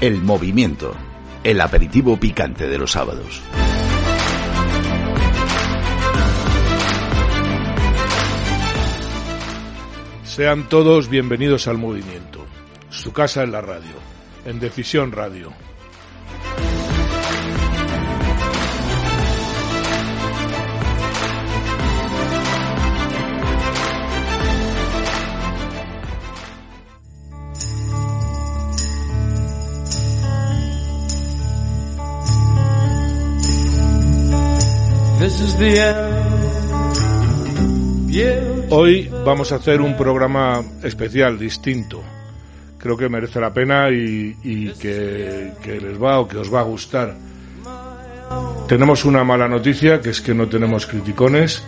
El movimiento, el aperitivo picante de los sábados. Sean todos bienvenidos al movimiento. Su casa en la radio, en Decisión Radio. Hoy vamos a hacer un programa especial, distinto. Creo que merece la pena y, que, les va o que os va a gustar. Tenemos una mala noticia, que es que no tenemos criticones,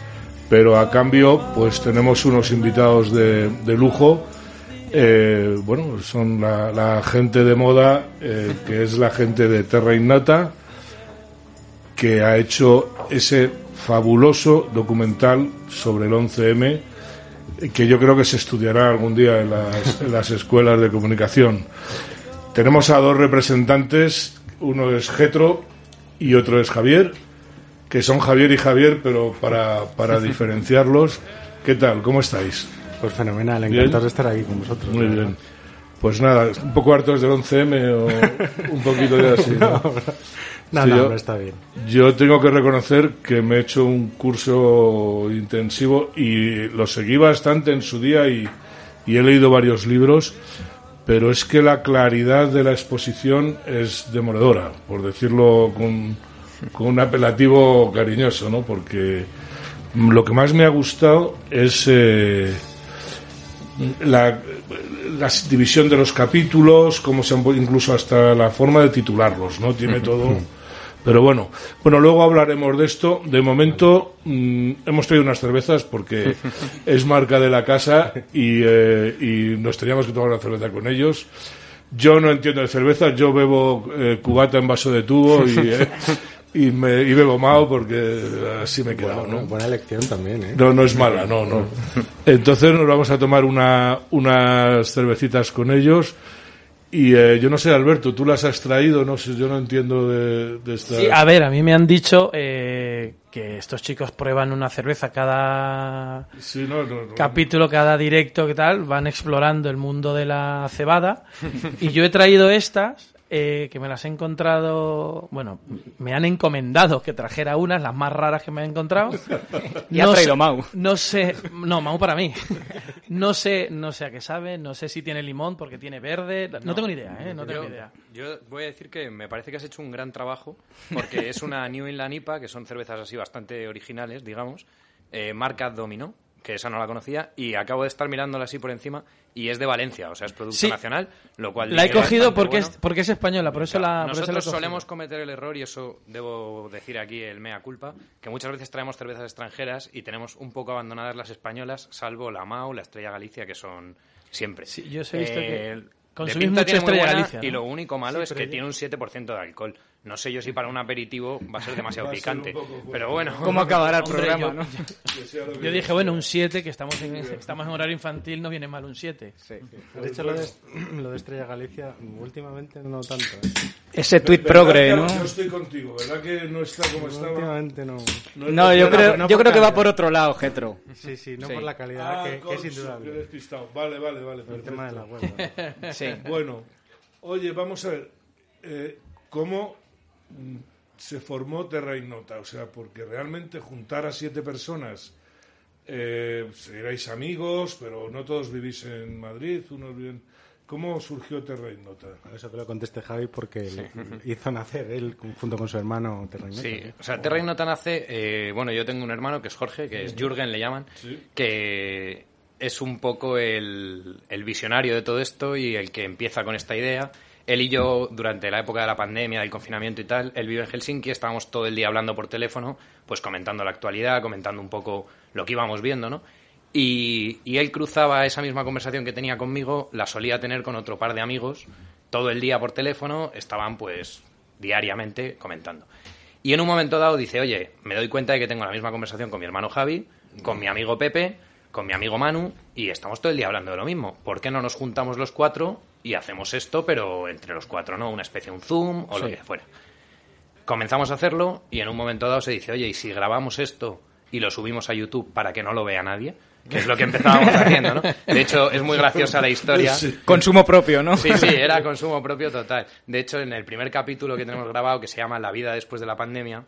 pero a cambio, pues tenemos unos invitados de, lujo. Eh, bueno, son la, la gente de moda, eh, que es la gente de Terra Innata, que ha hecho ese fabuloso documental sobre el 11M que yo creo que se estudiará algún día en las, en las escuelas de comunicación. Tenemos a dos representantes, uno es Getro y otro es Javier, que son Javier y Javier, pero para, para diferenciarlos, ¿qué tal? ¿Cómo estáis? Pues fenomenal, encantado de estar aquí con vosotros. Muy bien. Pues nada, un poco hartos del 11M o un poquito de así. ¿no? No, Sí, no, yo- no está bien. Yo tengo que reconocer que me he hecho un curso intensivo y lo seguí bastante en su día y, y he leído varios libros, pero es que la claridad de la exposición es demoledora, por decirlo con, con un apelativo cariñoso, ¿no? Porque lo que más me ha gustado es eh, la, la división de los capítulos, cómo se han incluso hasta la forma de titularlos, ¿no? Tiene todo. Pero bueno, bueno, luego hablaremos de esto. De momento mm, hemos traído unas cervezas porque es marca de la casa y, eh, y nos teníamos que tomar una cerveza con ellos. Yo no entiendo de cerveza, yo bebo eh, cubata en vaso de tubo y, eh, y, me, y bebo mao porque así me he quedado, Bueno, ¿no? buena elección también, ¿eh? No, no es mala, no, no. Entonces nos vamos a tomar una, unas cervecitas con ellos. Y eh, yo no sé, Alberto, tú las has traído, no sé, yo no entiendo de, de esta... Sí, a ver, a mí me han dicho eh, que estos chicos prueban una cerveza cada Sí, no, no, no. capítulo, cada directo, que tal, van explorando el mundo de la cebada. Y yo he traído estas, eh, que me las he encontrado, bueno, me han encomendado que trajera unas, las más raras que me he encontrado. Y ha No traído sé- Mau. No sé, no, Mau para mí. No sé, no sé a qué sabe, no sé si tiene limón porque tiene verde, no, tengo ni idea, ¿eh? No tengo yo, ni idea. yo voy a decir que me parece que has hecho un gran trabajo, porque es una New England IPA, que son cervezas así bastante originales, digamos, eh, marca Domino, que esa no la conocía, y acabo de estar mirándola así por encima, y es de Valencia, o sea, es producto Sí. nacional, lo cual... La he cogido porque, bueno. es, porque es española, por eso la, por eso la he Nosotros solemos cometer el error, y eso debo decir aquí el mea culpa, que muchas veces traemos cervezas extranjeras y tenemos un poco abandonadas las españolas, salvo la MAU, la Estrella Galicia, que son siempre. Sí, yo os he visto que de consumís mucho Estrella buena, Galicia, ¿no? Y lo único malo es que tiene un 7% de alcohol. No sé yo si para un aperitivo va a ser demasiado a ser picante. Pero bueno. ¿Cómo acabará el Hombre, programa, yo- no? Yo dije, bueno, un 7, que estamos en, estamos en horario infantil, no viene mal un 7. De hecho, lo de, lo de Estrella Galicia, últimamente no tanto, ¿eh? Ese tuit ¿Verdad progre, ¿no? Yo estoy contigo, ¿verdad que no está como estaba? Últimamente no. No, yo creo, no yo creo que va por otro lado, Getro. Sí, sí, no Sí. por la calidad, Ah, que, que es indudable. despistado. Vale, vale, vale. El tema de la huelga. Sí. Bueno, oye, vamos a ver, eh, ¿cómo se formó Terra Ignota? O sea, porque realmente juntar a siete personas, eh, seréis amigos, pero no todos vivís en Madrid, unos viven... ¿Cómo surgió Terra Ignota? Eso que lo conteste Javi porque hizo nacer él junto con su hermano Terreño. Sí, o sea, Terra Ignota nace. eh, bueno, yo tengo un hermano que es Jorge, que es Jürgen, le llaman, Sí. que es un poco el, el visionario de todo esto y el que empieza con esta idea. Él y yo, durante la época de la pandemia, del confinamiento y tal, él vive en Helsinki, estábamos todo el día hablando por teléfono, pues comentando la actualidad, comentando un poco lo que íbamos viendo, ¿no? Y, él cruzaba esa misma conversación que tenía conmigo, la solía tener con otro par de amigos, todo el día por teléfono, estaban pues diariamente comentando. Y en un momento dado dice, oye, me doy cuenta de que tengo la misma conversación con mi hermano Javi, con mi amigo Pepe, con mi amigo Manu y estamos todo el día hablando de lo mismo. ¿Por qué no nos juntamos los cuatro y hacemos esto, pero entre los cuatro, ¿no? Una especie de un Zoom o lo que fuera. Comenzamos a hacerlo y en un momento dado se dice, oye, ¿y si grabamos esto y lo subimos a YouTube para que no lo vea nadie? Que es lo que empezábamos haciendo, ¿no? De hecho, es muy graciosa la historia. Consumo propio, ¿no? Sí, sí, era consumo propio total. De hecho, en el primer capítulo que tenemos grabado, que se llama La vida después de la pandemia,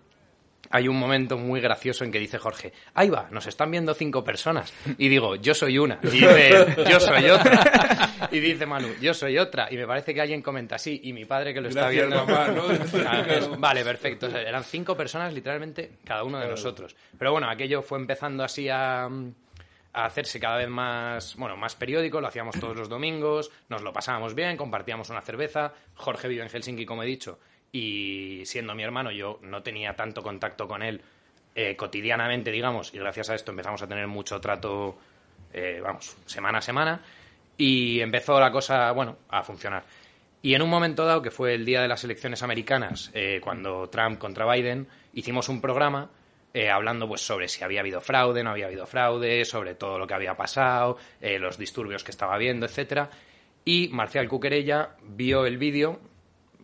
hay un momento muy gracioso en que dice Jorge, ahí va, nos están viendo cinco personas. Y digo, yo soy una. Y dice, yo soy otra. Y dice Manu, yo soy otra. Y me parece que alguien comenta, sí, y mi padre que lo está viendo. mamá, ¿no? Ah, Vale, perfecto. O sea, eran cinco personas, literalmente, cada uno de nosotros. Pero bueno, aquello fue empezando así a, a hacerse cada vez más, bueno, más periódico, lo hacíamos todos los domingos, nos lo pasábamos bien, compartíamos una cerveza. Jorge vive en Helsinki, como he dicho, y siendo mi hermano, yo no tenía tanto contacto con él eh, cotidianamente, digamos, y gracias a esto empezamos a tener mucho trato, eh, vamos, semana a semana, y empezó la cosa, bueno, a funcionar. Y en un momento dado, que fue el día de las elecciones americanas, eh, cuando Trump contra Biden, hicimos un programa hablando pues sobre si había habido fraude, no había habido fraude, sobre todo lo que había pasado, los disturbios que estaba habiendo, etcétera. Y Marcial Cuquerella vio el vídeo,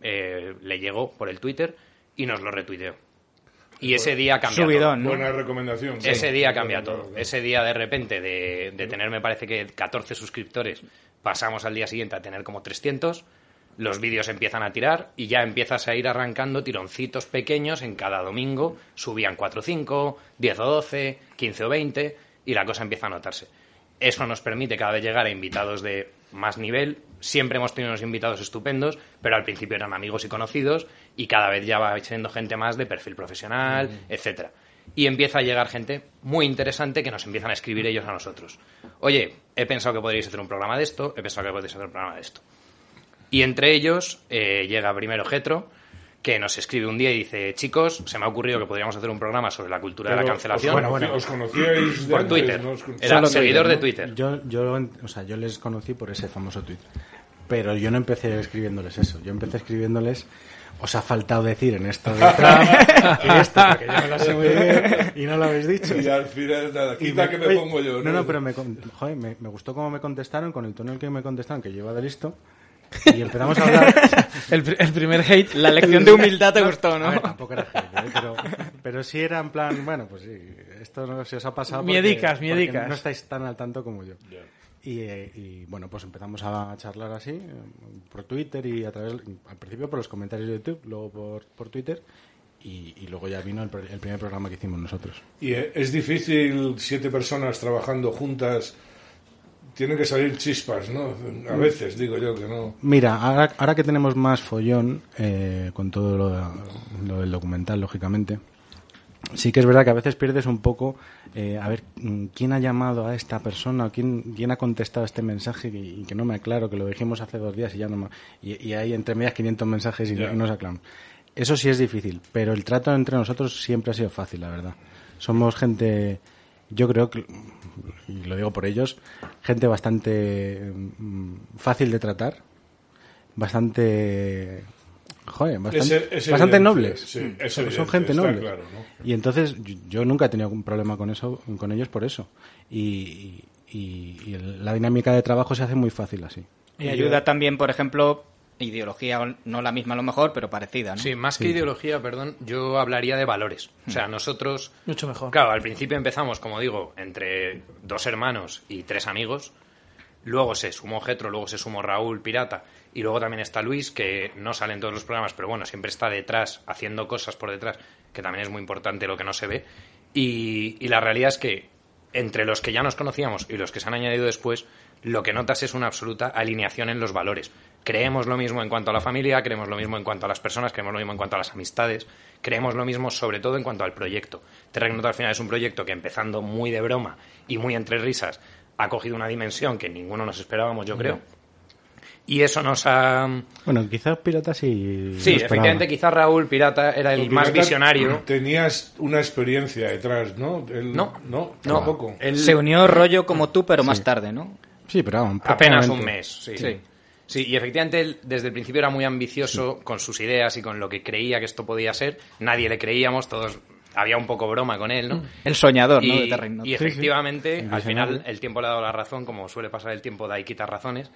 eh, le llegó por el Twitter y nos lo retuiteó. Y ese día cambió todo. Subidón, ¿no? Buena recomendación. sí. Ese día cambia Claro, todo. claro. Ese día, de repente, de, de tener, me parece que 14 suscriptores, pasamos al día siguiente a tener como 300. Los vídeos empiezan a tirar y ya empiezas a ir arrancando tironcitos pequeños en cada domingo. Subían 4 o 5, 10 o 12, 15 o 20 y la cosa empieza a notarse. Eso nos permite cada vez llegar a invitados de más nivel. Siempre hemos tenido unos invitados estupendos, pero al principio eran amigos y conocidos y cada vez ya va siendo gente más de perfil profesional, etcétera. Y empieza a llegar gente muy interesante que nos empiezan a escribir ellos a nosotros. Oye, he pensado que podríais hacer un programa de esto, he pensado que podríais hacer un programa de esto. Y entre ellos eh, llega primero Getro, que nos escribe un día y dice, chicos, se me ha ocurrido que podríamos hacer un programa sobre la cultura de Pero la cancelación Os, conocí- os conocíais de por antes, Twitter. ¿no? Os con- Era Solo seguidor Twitter, de ¿no? Twitter. Yo, yo, o sea, yo les conocí por ese famoso tweet. Pero yo no empecé escribiéndoles eso. Yo empecé escribiéndoles. Os ha faltado decir en esto de Trump y esto, porque yo me lo sé muy bien y no lo habéis dicho. Y al final, nada, quita que me oye, pongo yo. No, no, pero me, joder, me, me gustó cómo me contestaron, con el tono en el que me contestaron, que yo iba de listo. Y empezamos a hablar. El, el primer hate. La lección de humildad te gustó, A ¿no? ver, tampoco era hate, ¿eh? pero, pero sí era en plan, bueno, pues sí, esto no se os ha pasado. Miedicas, miedicas. No estáis tan al tanto como yo. Y, eh, y, bueno, pues empezamos a charlar así, eh, por Twitter y a través, al principio por los comentarios de YouTube, luego por, por Twitter. Y, y luego ya vino el, el primer programa que hicimos nosotros. Y es difícil siete personas trabajando juntas. Tienen que salir chispas, ¿no? A Mm. veces, digo yo, que no. Mira, ahora, ahora que tenemos más follón eh, con todo lo, lo del documental, lógicamente, sí que es verdad que a veces pierdes un poco, eh, a ver, mm, ¿quién ha llamado a esta persona? ¿Quién, quién ha contestado este mensaje y, y que no me aclaro, que lo dijimos hace dos días y ya no me... Y, y hay entre medias 500 mensajes y, no- Ya. y no se aclaran. Eso sí es difícil, pero el trato entre nosotros siempre ha sido fácil, la verdad. Somos gente, yo creo que, y lo digo por ellos, gente bastante mm, fácil de tratar, bastante, joder, bastante, Es- es bastante evidente, nobles. sí, es son, evidente, gente noble. claro, ¿no? Y entonces yo, nunca he tenido un problema con eso, con ellos por eso. Y, y- y el- la dinámica de trabajo se hace muy fácil así. Y ayuda también, por ejemplo, ideología, no la misma a lo mejor, pero parecida, ¿no? Sí, más que ideología, perdón, yo hablaría de valores. O sea, nosotros, Mucho mejor. claro, al principio empezamos, como digo, entre dos hermanos y tres amigos. Luego se sumó Getro, luego se sumó Raúl Pirata y luego también está Luis, que no sale en todos los programas, pero bueno, siempre está detrás, haciendo cosas por detrás, que también es muy importante lo que no se ve. Y, y la realidad es que entre los que ya nos conocíamos y los que se han añadido después, lo que notas es una absoluta alineación en los valores. Creemos lo mismo en cuanto a la familia, creemos lo mismo en cuanto a las personas, creemos lo mismo en cuanto a las amistades, creemos lo mismo sobre todo en cuanto al proyecto. Terremoto al final es un proyecto que empezando muy de broma y muy entre risas ha cogido una dimensión que ninguno nos esperábamos, yo creo. Y eso nos ha... Bueno, quizás Pirata sí. Sí, efectivamente, quizá Raúl Pirata era el más visionario. Tenías una experiencia detrás, ¿no? Él- No, no, no. tampoco. Él- Se unió rollo como tú, pero más tarde, ¿no? Sí, pero Apenas un mes, sí. Sí. Sí. y efectivamente él desde el principio era muy ambicioso con sus ideas y con lo que creía que esto podía ser. Nadie le creíamos, todos había un poco broma con él, ¿no? El soñador, ¿no? Y, De Terry Notch. y efectivamente, al final el tiempo le ha dado la razón, como suele pasar el tiempo da y quita razones.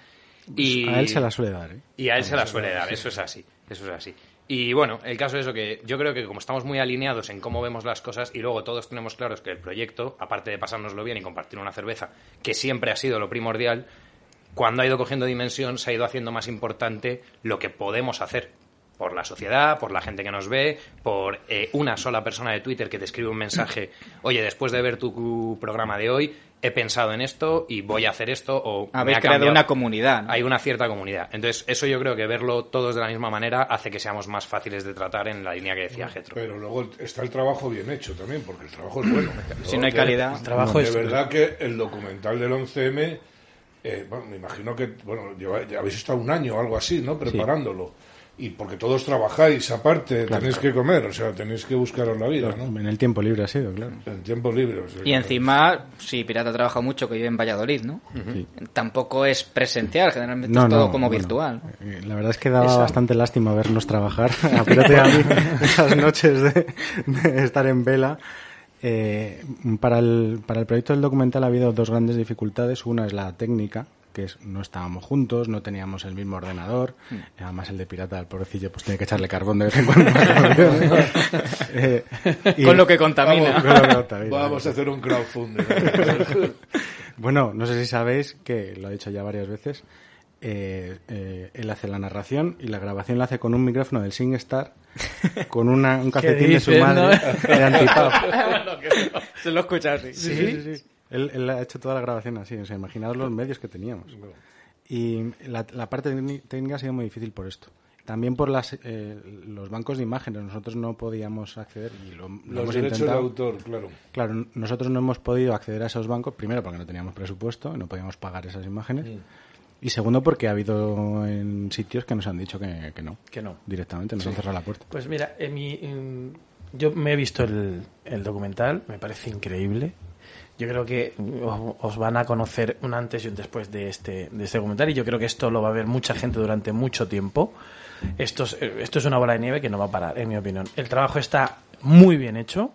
Y, A él se la suele dar, ¿eh? y a él se la suele dar, eso es así, eso es así. Y bueno, el caso es eso que yo creo que como estamos muy alineados en cómo vemos las cosas y luego todos tenemos claros que el proyecto, aparte de pasárnoslo bien y compartir una cerveza, que siempre ha sido lo primordial, cuando ha ido cogiendo dimensión se ha ido haciendo más importante lo que podemos hacer por la sociedad, por la gente que nos ve, por eh, una sola persona de Twitter que te escribe un mensaje, oye, después de ver tu programa de hoy, he pensado en esto y voy a hacer esto o me Habéis ha creado cambiado". una comunidad. ¿no? Hay una cierta comunidad. Entonces, eso yo creo que verlo todos de la misma manera hace que seamos más fáciles de tratar en la línea que decía Getro. Pero luego está el trabajo bien hecho también, porque el trabajo es bueno. Si no hay calidad. El trabajo de es- verdad que el documental del 11M, eh, bueno, me imagino que bueno, lleva- ya habéis estado un año o algo así, ¿no? Preparándolo. Y porque todos trabajáis aparte, tenéis que comer, o sea, tenéis que buscaros la vida, ¿no? En el tiempo libre ha sido, claro. En tiempo libre. o sea, Y encima, si Pirata trabaja mucho, que vive en Valladolid, ¿no? Sí. Tampoco es presencial, generalmente No, es todo no, como bueno, virtual. eh, La verdad es que daba Esa- bastante lástima vernos trabajar. A Pirata y a mí, esas noches de, de estar en vela. Eh, para, el, para el proyecto del documental ha habido dos grandes dificultades. Una es la técnica, que es no estábamos juntos, no teníamos el mismo ordenador. Además, el de Pirata, el pobrecillo, pues tiene que echarle carbón de vez en cuando. Eh, y- Con lo que contamina. Con lo que contamina. Vamos a hacer un crowdfunding. Bueno, no sé si sabéis que lo ha dicho ya varias veces. Eh, eh, él hace la narración y la grabación la hace con un micrófono del SingStar, con una, un calcetín de su madre de antipap. Se lo escuchas, sí. Sí, sí, sí, sí. Él, él ha hecho toda la grabación así, o sea, imaginaos los medios que teníamos. Y la, la parte técni- técnica ha sido muy difícil por esto. También por las, eh, los bancos de imágenes. Nosotros no podíamos acceder y lo, lo Los hemos derechos de autor, claro. Claro, nosotros no hemos podido acceder a esos bancos, primero porque no teníamos presupuesto y no podíamos pagar esas imágenes. Y segundo porque ha habido en sitios que nos han dicho que, que no. Que no. Directamente, nos han cerrado la puerta. Pues mira, en mi, en- yo me he visto el, el documental, me parece increíble. Yo creo que os, os van a conocer un antes y un después de este, de este documental y yo creo que esto lo va a ver mucha gente durante mucho tiempo. Esto es, eh, esto es una bola de nieve que no va a parar, en mi opinión. El trabajo está muy bien hecho,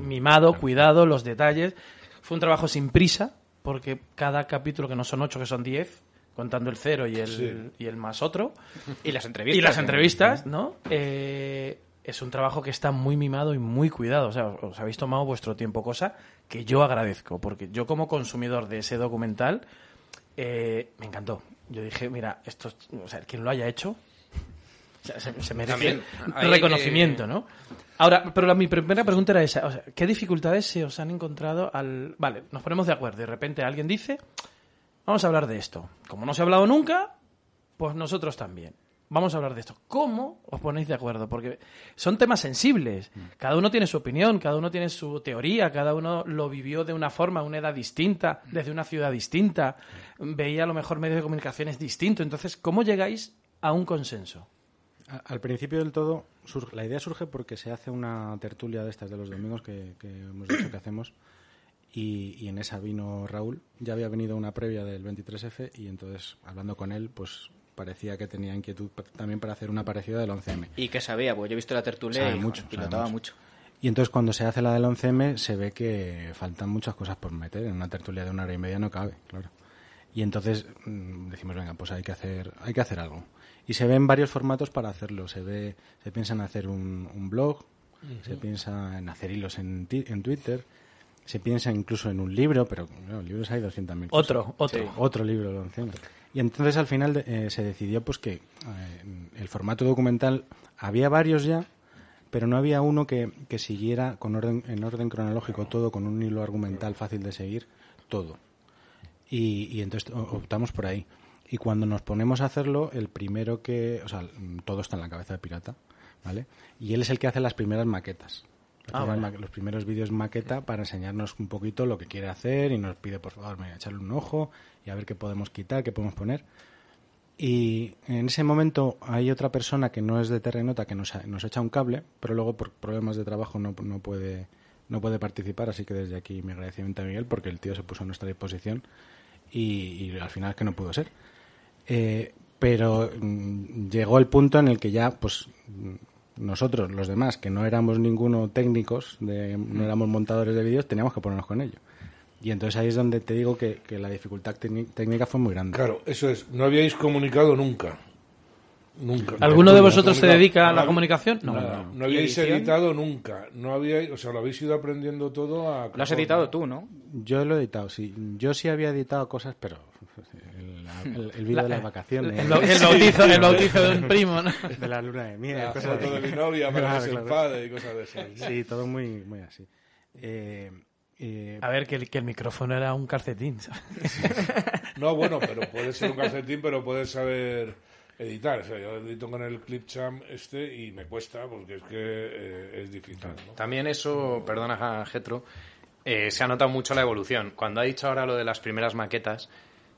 mimado, cuidado, los detalles. Fue un trabajo sin prisa, porque cada capítulo, que no son ocho, que son diez, contando el cero y el, Sí. y el más otro, Y las entrevistas. y las ¿no? entrevistas, ¿no? Eh, es un trabajo que está muy mimado y muy cuidado. O sea, os, habéis tomado vuestro tiempo, cosa que yo agradezco, porque yo como consumidor de ese documental eh, me encantó. Yo dije, mira, esto, es- o sea, quien lo haya hecho o sea, se, se merece hay reconocimiento, ¿no? Ahora, pero la- mi primera pregunta era esa. O sea, ¿Qué dificultades se os han encontrado al... Vale, nos ponemos de acuerdo. De repente alguien dice, vamos a hablar de esto. Como no se ha hablado nunca, pues nosotros también. Vamos a hablar de esto. ¿Cómo os ponéis de acuerdo? Porque son temas sensibles. Cada uno tiene su opinión, cada uno tiene su teoría, cada uno lo vivió de una forma, una edad distinta, desde una ciudad distinta, veía a lo mejor medios de comunicaciones distintos. Entonces, ¿cómo llegáis a un consenso? Al principio del todo, la idea surge porque se hace una tertulia de estas de los domingos que, que hemos dicho que hacemos y, y en esa vino Raúl. Ya había venido una previa del 23F y entonces, hablando con él, pues parecía que tenía inquietud también para hacer una parecida del 11M. Y que sabía, pues yo he visto la tertulia Sabe y mucho, pilotaba mucho. mucho. Y entonces cuando se hace la del 11M se ve que faltan muchas cosas por meter. En una tertulia de una hora y media no cabe, claro. Y entonces mm, decimos, venga, pues hay que hacer, hay que hacer algo. Y se ven varios formatos para hacerlo. Se ve, se piensa en hacer un, un blog, se piensa en hacer hilos en, ti- en Twitter, se piensa incluso en un libro, pero claro, libros hay 200.000 cosas. Otro, otro. Otro libro, lo. Y entonces al final eh, se decidió pues que eh, el formato documental había varios ya, pero no había uno que, que siguiera con orden, en orden cronológico todo, con un hilo argumental fácil de seguir, todo. Y, y entonces optamos por ahí. Y cuando nos ponemos a hacerlo, el primero que, o sea, todo está en la cabeza de Pirata, ¿vale? Y él es el que hace las primeras maquetas. Ah, vale. Los primeros vídeos maqueta para enseñarnos un poquito lo que quiere hacer y nos pide, por favor, mira, echarle un ojo y a ver qué podemos quitar, qué podemos poner. Y en ese momento hay otra persona que no es de Terrenota que nos, nos echa un cable, pero luego por problemas de trabajo no, no puede no puede participar, así que desde aquí mi agradecimiento a Miguel porque el tío se puso a nuestra disposición y, y al final es que no pudo ser. Eh, pero mm, llegó el punto en el que ya pues nosotros, los demás, que no éramos ninguno técnicos, de, no éramos montadores de vídeos, teníamos que ponernos con ello. Y entonces ahí es donde te digo que, que la dificultad técni- técnica fue muy grande. Claro, eso es. No habíais comunicado nunca. Nunca. ¿Alguno de vosotros se dedica a la comunicación? No. Nada. No habíais edición? editado nunca. No habíais, o sea, lo habéis ido aprendiendo todo a. Lo has editado tú, ¿no? Yo lo he editado, sí. Yo sí había editado cosas, pero el, el- el vídeo de las vacaciones, El, bau- el bautizo, el bautizo de un primo, ¿no? de la luna de miel, La cosas foto así. de mi novia para Claro, que se enfade y cosas de esas. ¿no? Sí, todo muy, muy así. Eh, eh, A ver, que el, que el micrófono era un calcetín. ¿sabes? No, bueno, pero puede ser un calcetín, pero puedes saber editar. O sea, yo edito con el Clipchamp este y me cuesta porque es que eh, es difícil. ¿no? También eso, perdona Getro, eh, se ha notado mucho la evolución. Cuando ha dicho ahora lo de las primeras maquetas,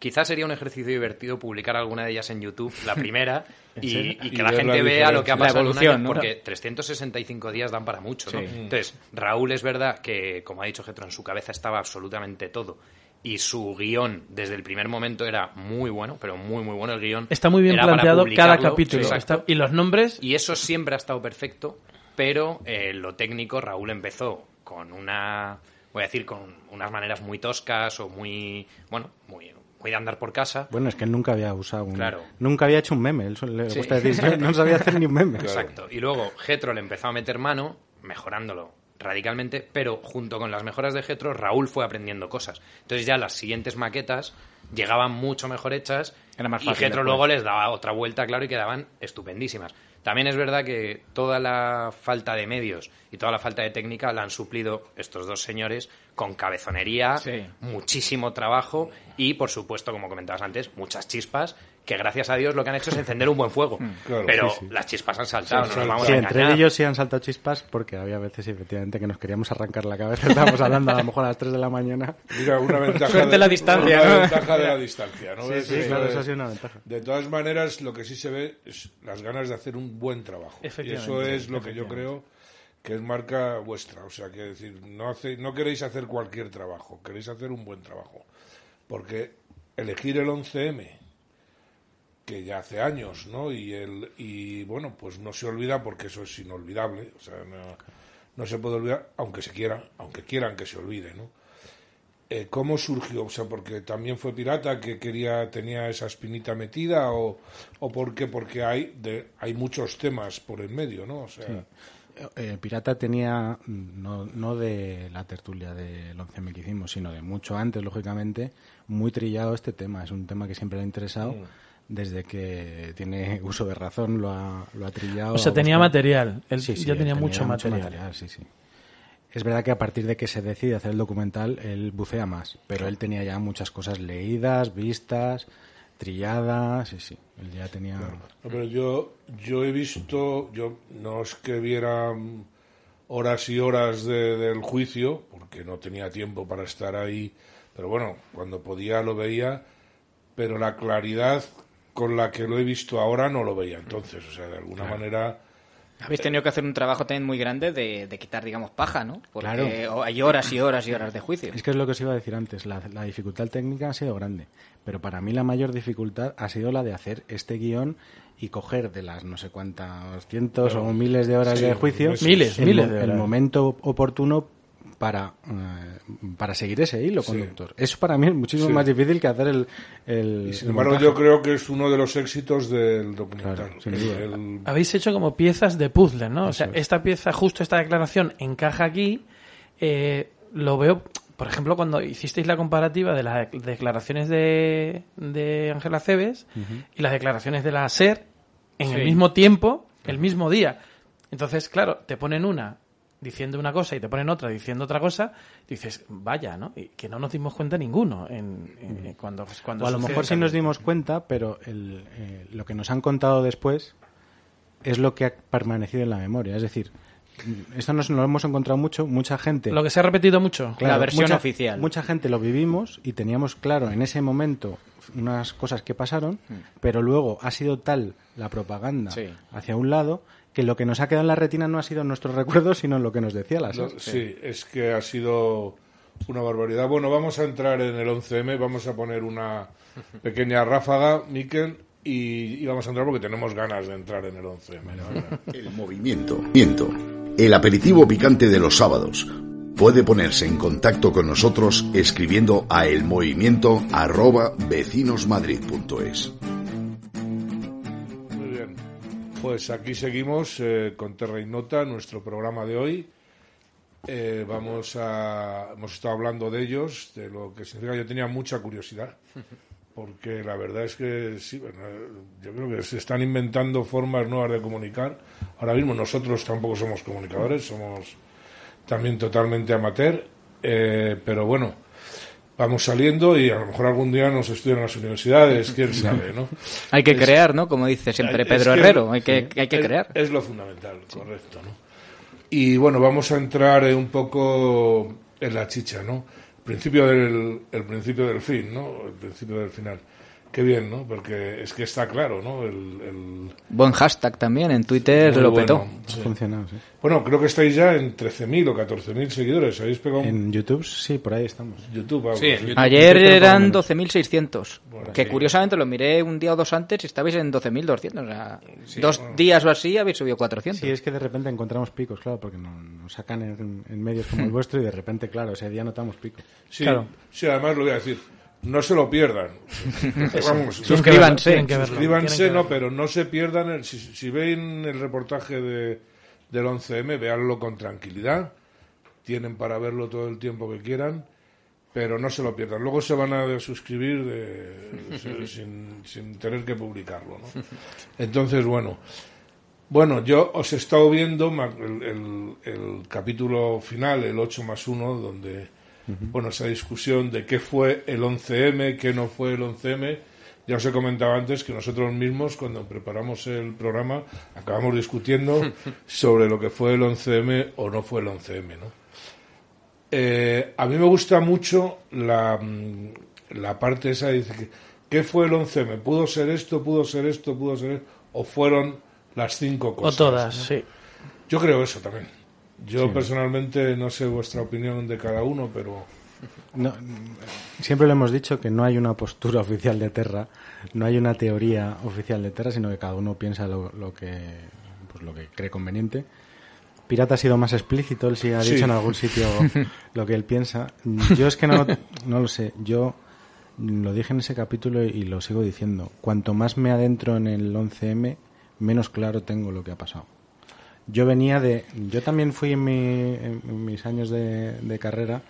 quizás sería un ejercicio divertido publicar alguna de ellas en YouTube, la primera, y, y que Y la gente la vea lo que ha pasado La en un evolución, año, ¿no? porque 365 días dan para mucho, ¿no? Entonces, Raúl es verdad que, como ha dicho Getro, en su cabeza estaba absolutamente todo. Y su guion, desde el primer momento, era muy bueno, pero muy, muy bueno el guion. Está muy bien planteado cada capítulo. Está- y los nombres, Y eso siempre ha estado perfecto, pero eh, lo técnico, Raúl empezó con una, voy a decir, con unas maneras muy toscas o muy, bueno, muy, muy de andar por casa. bueno, es que él nunca había usado un... Claro. Nunca había hecho un meme. Él le Sí. gusta decir, "Yo no sabía hacer ni un meme. Exacto. Y luego Getro le empezó a meter mano, mejorándolo radicalmente, pero junto con las mejoras de Getro, Raúl fue aprendiendo cosas. Entonces ya las siguientes maquetas llegaban mucho mejor hechas Era más y fácil Getro después. luego les daba otra vuelta, claro, y quedaban estupendísimas. También es verdad que toda la falta de medios y toda la falta de técnica la han suplido estos dos señores con cabezonería, Sí. muchísimo trabajo y, por supuesto, como comentabas antes, muchas chispas que gracias a Dios lo que han hecho es encender un buen fuego. Claro, Pero sí, sí. las chispas han saltado, Sí, no sí, nos vamos Sí, a entre ellos sí han saltado chispas porque había veces efectivamente que nos queríamos arrancar la cabeza. Estábamos hablando a lo mejor a las 3 de la mañana. Mira, una ventaja Suerte de la distancia, Una ¿no? ventaja de la distancia, ¿no? Sí, claro, de- eso ha sido una ventaja. De todas maneras, lo que sí se ve es las ganas de hacer un buen trabajo. Y eso es lo que yo creo que es marca vuestra. O sea, que decir, no, hace, no queréis hacer cualquier trabajo, queréis hacer un buen trabajo. Porque elegir el 11M, que ya hace años, ¿no? Y, el, y bueno, pues no se olvida porque eso es inolvidable. O sea, no, no se puede olvidar, aunque se quiera, aunque quieran que se olvide, ¿no? Eh, ¿Cómo surgió? O sea, porque también fue pirata que quería tenía esa espinita metida o, o por qué? Porque hay de, hay muchos temas por en medio, ¿no? O sea, Eh, Pirata tenía, mm, no, no de la tertulia del 11M que hicimos, sino de mucho antes, lógicamente, muy trillado este tema. Es un tema que siempre le ha interesado. Mm. Desde que tiene uso de razón lo ha, lo ha trillado. o sea, tenía material. Él Sí, sí, ya él tenía, mucho material. sí, sí. Es verdad que a partir de que se decide hacer el documental, él bucea más, pero él tenía ya muchas cosas leídas, vistas, trilladas, sí, sí. Él ya tenía... No, pero yo, yo he visto, yo no es que viera mm, horas y horas de- del juicio, porque no tenía tiempo para estar ahí, pero bueno, cuando podía lo veía, pero la claridad con la que lo he visto ahora no lo veía entonces, o sea, de alguna manera... Habéis tenido que hacer un trabajo también muy grande de, de quitar, digamos, paja, ¿no? Porque Claro. hay horas y horas y horas de juicio. Es que es lo que os iba a decir antes, la, la dificultad técnica ha sido grande, pero para mí la mayor dificultad ha sido la de hacer este guion y coger de las no sé cuántas cientos o miles de horas Sí, de juicio. Miles, el, miles de el horas. momento oportuno para, eh, para seguir ese hilo conductor. Eso para mí es muchísimo Sí. más difícil que hacer el... el Y sin embargo, montaje. yo creo que es uno de los éxitos del documental. Claro, sin El- duda. el- Habéis hecho como piezas de puzzle, ¿no? o sea, es. esta pieza, justo esta declaración, encaja aquí. eh, lo veo, por ejemplo, cuando hicisteis la comparativa de las declaraciones de, de Ángela Cebes y las declaraciones de la SER en Sí. el mismo tiempo, el mismo día. Entonces, claro, te ponen una diciendo una cosa y te ponen otra diciendo otra cosa, dices, vaya, ¿no? Y que no nos dimos cuenta ninguno en, en- cuando, cuando O a lo mejor sí nos dimos cuenta, pero el, eh, lo que nos han contado después es lo que ha permanecido en la memoria. Es decir, esto nos lo hemos encontrado mucho, mucha gente... Lo que se ha repetido mucho. La versión mucha- oficial. Mucha gente lo vivimos y teníamos claro en ese momento unas cosas que pasaron, pero luego ha sido tal la propaganda Sí. hacia un lado que lo que nos ha quedado en la retina no ha sido nuestros recuerdos, sino lo que nos decía la No, sí, es que ha sido una barbaridad. Bueno, vamos a entrar en el 11M, vamos a poner una pequeña ráfaga. Miquel, y, y vamos a entrar porque tenemos ganas de entrar en el 11M. la verdad. El movimiento. Miento. El aperitivo picante de los sábados. Puede ponerse en contacto con nosotros escribiendo a elmovimiento Pues aquí seguimos eh, con Terra Innota, nuestro programa de hoy. Eh, vamos a. Hemos estado hablando de ellos, de lo que significa. Yo tenía mucha curiosidad, porque la verdad es que sí, bueno, yo creo que se están inventando formas nuevas de comunicar. Ahora mismo nosotros tampoco somos comunicadores, somos también totalmente amateur, eh, pero bueno, vamos saliendo y a lo mejor algún día nos estudian en las universidades, quién sabe, ¿no? Hay que Es- crear, ¿no? Como dice siempre Pedro que- Herrero, hay que, hay que crear. Es lo fundamental, correcto, ¿no? Y bueno, vamos a entrar eh, un poco en la chicha, ¿no? Principio del, el principio del fin, ¿no? El principio del final. Qué bien, ¿no? Porque es que está claro, ¿no? El, el- Buen hashtag también, en Twitter muy lo bueno, petó. sí. Ha funcionado, sí. Bueno, creo que estáis ya en 13.000 o 14.000 seguidores. ¿Habéis pegado En YouTube, sí, por ahí estamos. YouTube? Sí? YouTube. Ayer lo eran menos. 12.600, que sí. curiosamente lo miré un día o dos antes y estabais en 12.200. O sea, dos días o así habéis subido 400. Sí, es que de repente encontramos picos, claro, porque no- nos sacan en, en medios como el vuestro y de repente, claro, ese día notamos picos. Sí, Claro. sí, además lo voy a decir. No se lo pierdan. Vamos, Suscríbanse. Tienen que verlo, Suscríbanse, tienen que no, pero no se pierdan. el- si, si ven el reportaje de, del 11M, véanlo con tranquilidad. Tienen para verlo todo el tiempo que quieran, pero no se lo pierdan. Luego se van a suscribir de- sin, sin- sin tener que publicarlo. ¿no? Entonces, bueno. Bueno, yo os he estado viendo el, el- el capítulo final, el 8 más 1, donde, bueno, esa discusión de qué fue el 11M, qué no fue el 11M. Ya os he comentado antes que nosotros mismos, cuando preparamos el programa, acabamos discutiendo sobre lo que fue el 11M o no fue el 11M, ¿no? Eh, a mí me gusta mucho la, mm, la parte esa, dice que, ¿qué fue el 11M? ¿Pudo ser esto, pudo ser esto, pudo ser esto? ¿O fueron las cinco O cosas? todas, ¿no? sí. Yo creo eso también. Yo personalmente no sé vuestra opinión de cada uno, pero No, siempre lo hemos dicho que no hay una postura oficial de Terra, no hay una teoría oficial de Terra, sino que cada uno piensa lo, lo que pues lo que cree conveniente. Pirata ha sido más explícito, él sí ha Sí. dicho en algún sitio lo que él piensa. Yo es que no, no lo sé, yo lo dije en ese capítulo y lo sigo diciendo. Cuanto más me adentro en el 11M, menos claro tengo lo que ha pasado. Yo venía de. Yo también fui en, mi- en mis años de, de carrera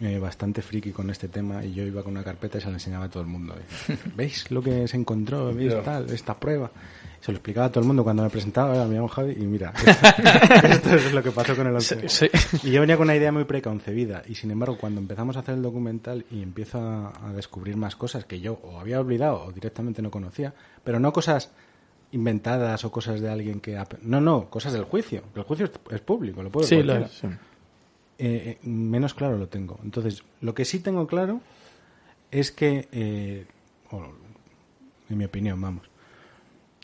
eh, bastante friki con este tema y yo iba con una carpeta y se la enseñaba a todo el mundo. Decía, ¿Veis lo que se encontró? ¿Veis tal? Esta prueba. Se lo explicaba a todo el mundo cuando me presentaba, me llamo Javi y mira, esto, esto es lo que pasó con el 11. Sí. Y yo venía con una idea muy preconcebida y sin embargo cuando empezamos a hacer el documental y empiezo a, a descubrir más cosas que yo o había olvidado o directamente no conocía, pero no cosas inventadas o cosas de alguien que... No, no, cosas del juicio. El juicio es, público, lo puede Sí, lo sí. Eh, eh, menos claro lo tengo. Entonces, lo que sí tengo claro es que, eh, en mi opinión, vamos,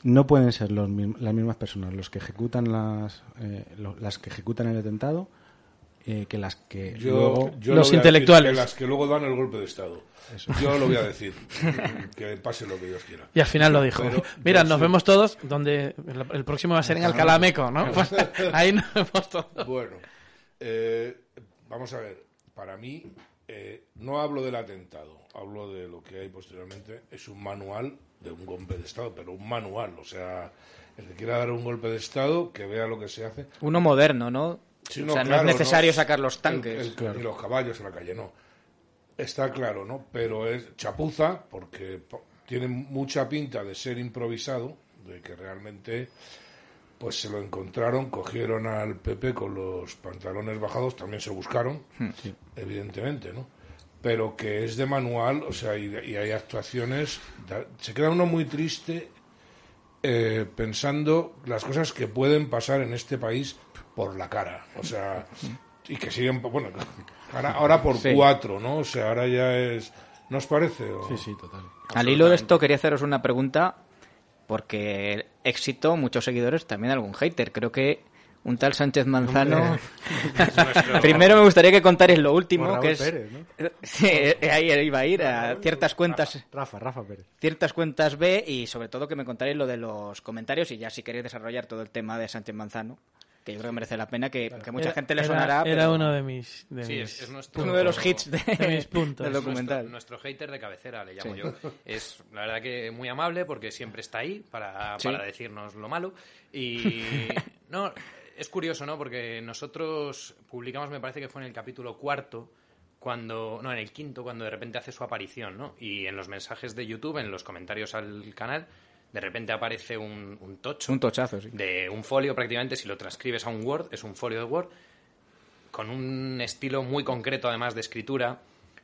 no pueden ser los, las mismas personas los que ejecutan las, eh, lo- las que ejecutan el atentado eh, que las que yo, luego yo Los lo voy a intelectuales. decir, que las que luego dan el golpe de Estado. Yo lo voy a decir. que pase lo que Dios quiera. Y al final lo dijo. Pero- Mira, nos sí. vemos todos donde el, el próximo va a ser en Alcalameco, ¿no? Pues ahí nos vemos todos. Bueno, eh, vamos a ver. Para mí, eh, no hablo del atentado, hablo de lo que hay posteriormente. Es un manual de un golpe de Estado, pero un manual. O sea, el que quiera dar un golpe de Estado, que vea lo que se hace. Uno moderno, ¿no? Sí, o no, sea, no es necesario no. sacar los tanques. El- los caballos en la calle, no. Está claro, ¿no? Pero es chapuza porque po- tiene mucha pinta de ser improvisado, de que realmente pues se lo encontraron, cogieron al PP con los pantalones bajados, también se buscaron, evidentemente, ¿no? Pero que es de manual, o sea, y, y hay actuaciones, da- se queda uno muy triste eh, pensando las cosas que pueden pasar en este país por la cara. O sea, y que siguen, bueno, ahora, ahora por Sí. cuatro, ¿no? O sea, ahora ya es. ¿No os parece? O- Sí, sí, total. Al hilo de esto quería haceros una pregunta porque éxito, muchos seguidores, también algún hater. Creo que Un tal Sánchez Manzano. Primero me gustaría que contarais lo último, Raúl que es... Pérez, ¿no? Sí, ahí iba a ir a ciertas cuentas Rafa, Rafa Pérez. ciertas cuentas B y sobre todo que me contaréis lo de los comentarios y ya si queréis desarrollar todo el tema de Sánchez Manzano, que yo creo que merece la pena, que, que a mucha Era- gente le sonará. Era pero uno de mis. De Sí, mis- es, es nuestro, uno de los hits de, de mis puntos. del Nuestro, documental. nuestro hater de cabecera, le llamo yo. Es la verdad que muy amable porque siempre está ahí para, Sí. para decirnos lo malo. Y no, es curioso, ¿no? Porque nosotros publicamos, me parece que fue en el capítulo cuarto, cuando, no, en el quinto, cuando de repente hace su aparición, ¿no? Y en los mensajes de YouTube, en los comentarios al canal, de repente aparece un, un tocho Un tochazo, sí. de un folio prácticamente, si lo transcribes a un Word, es un folio de Word, con un estilo muy concreto además de escritura.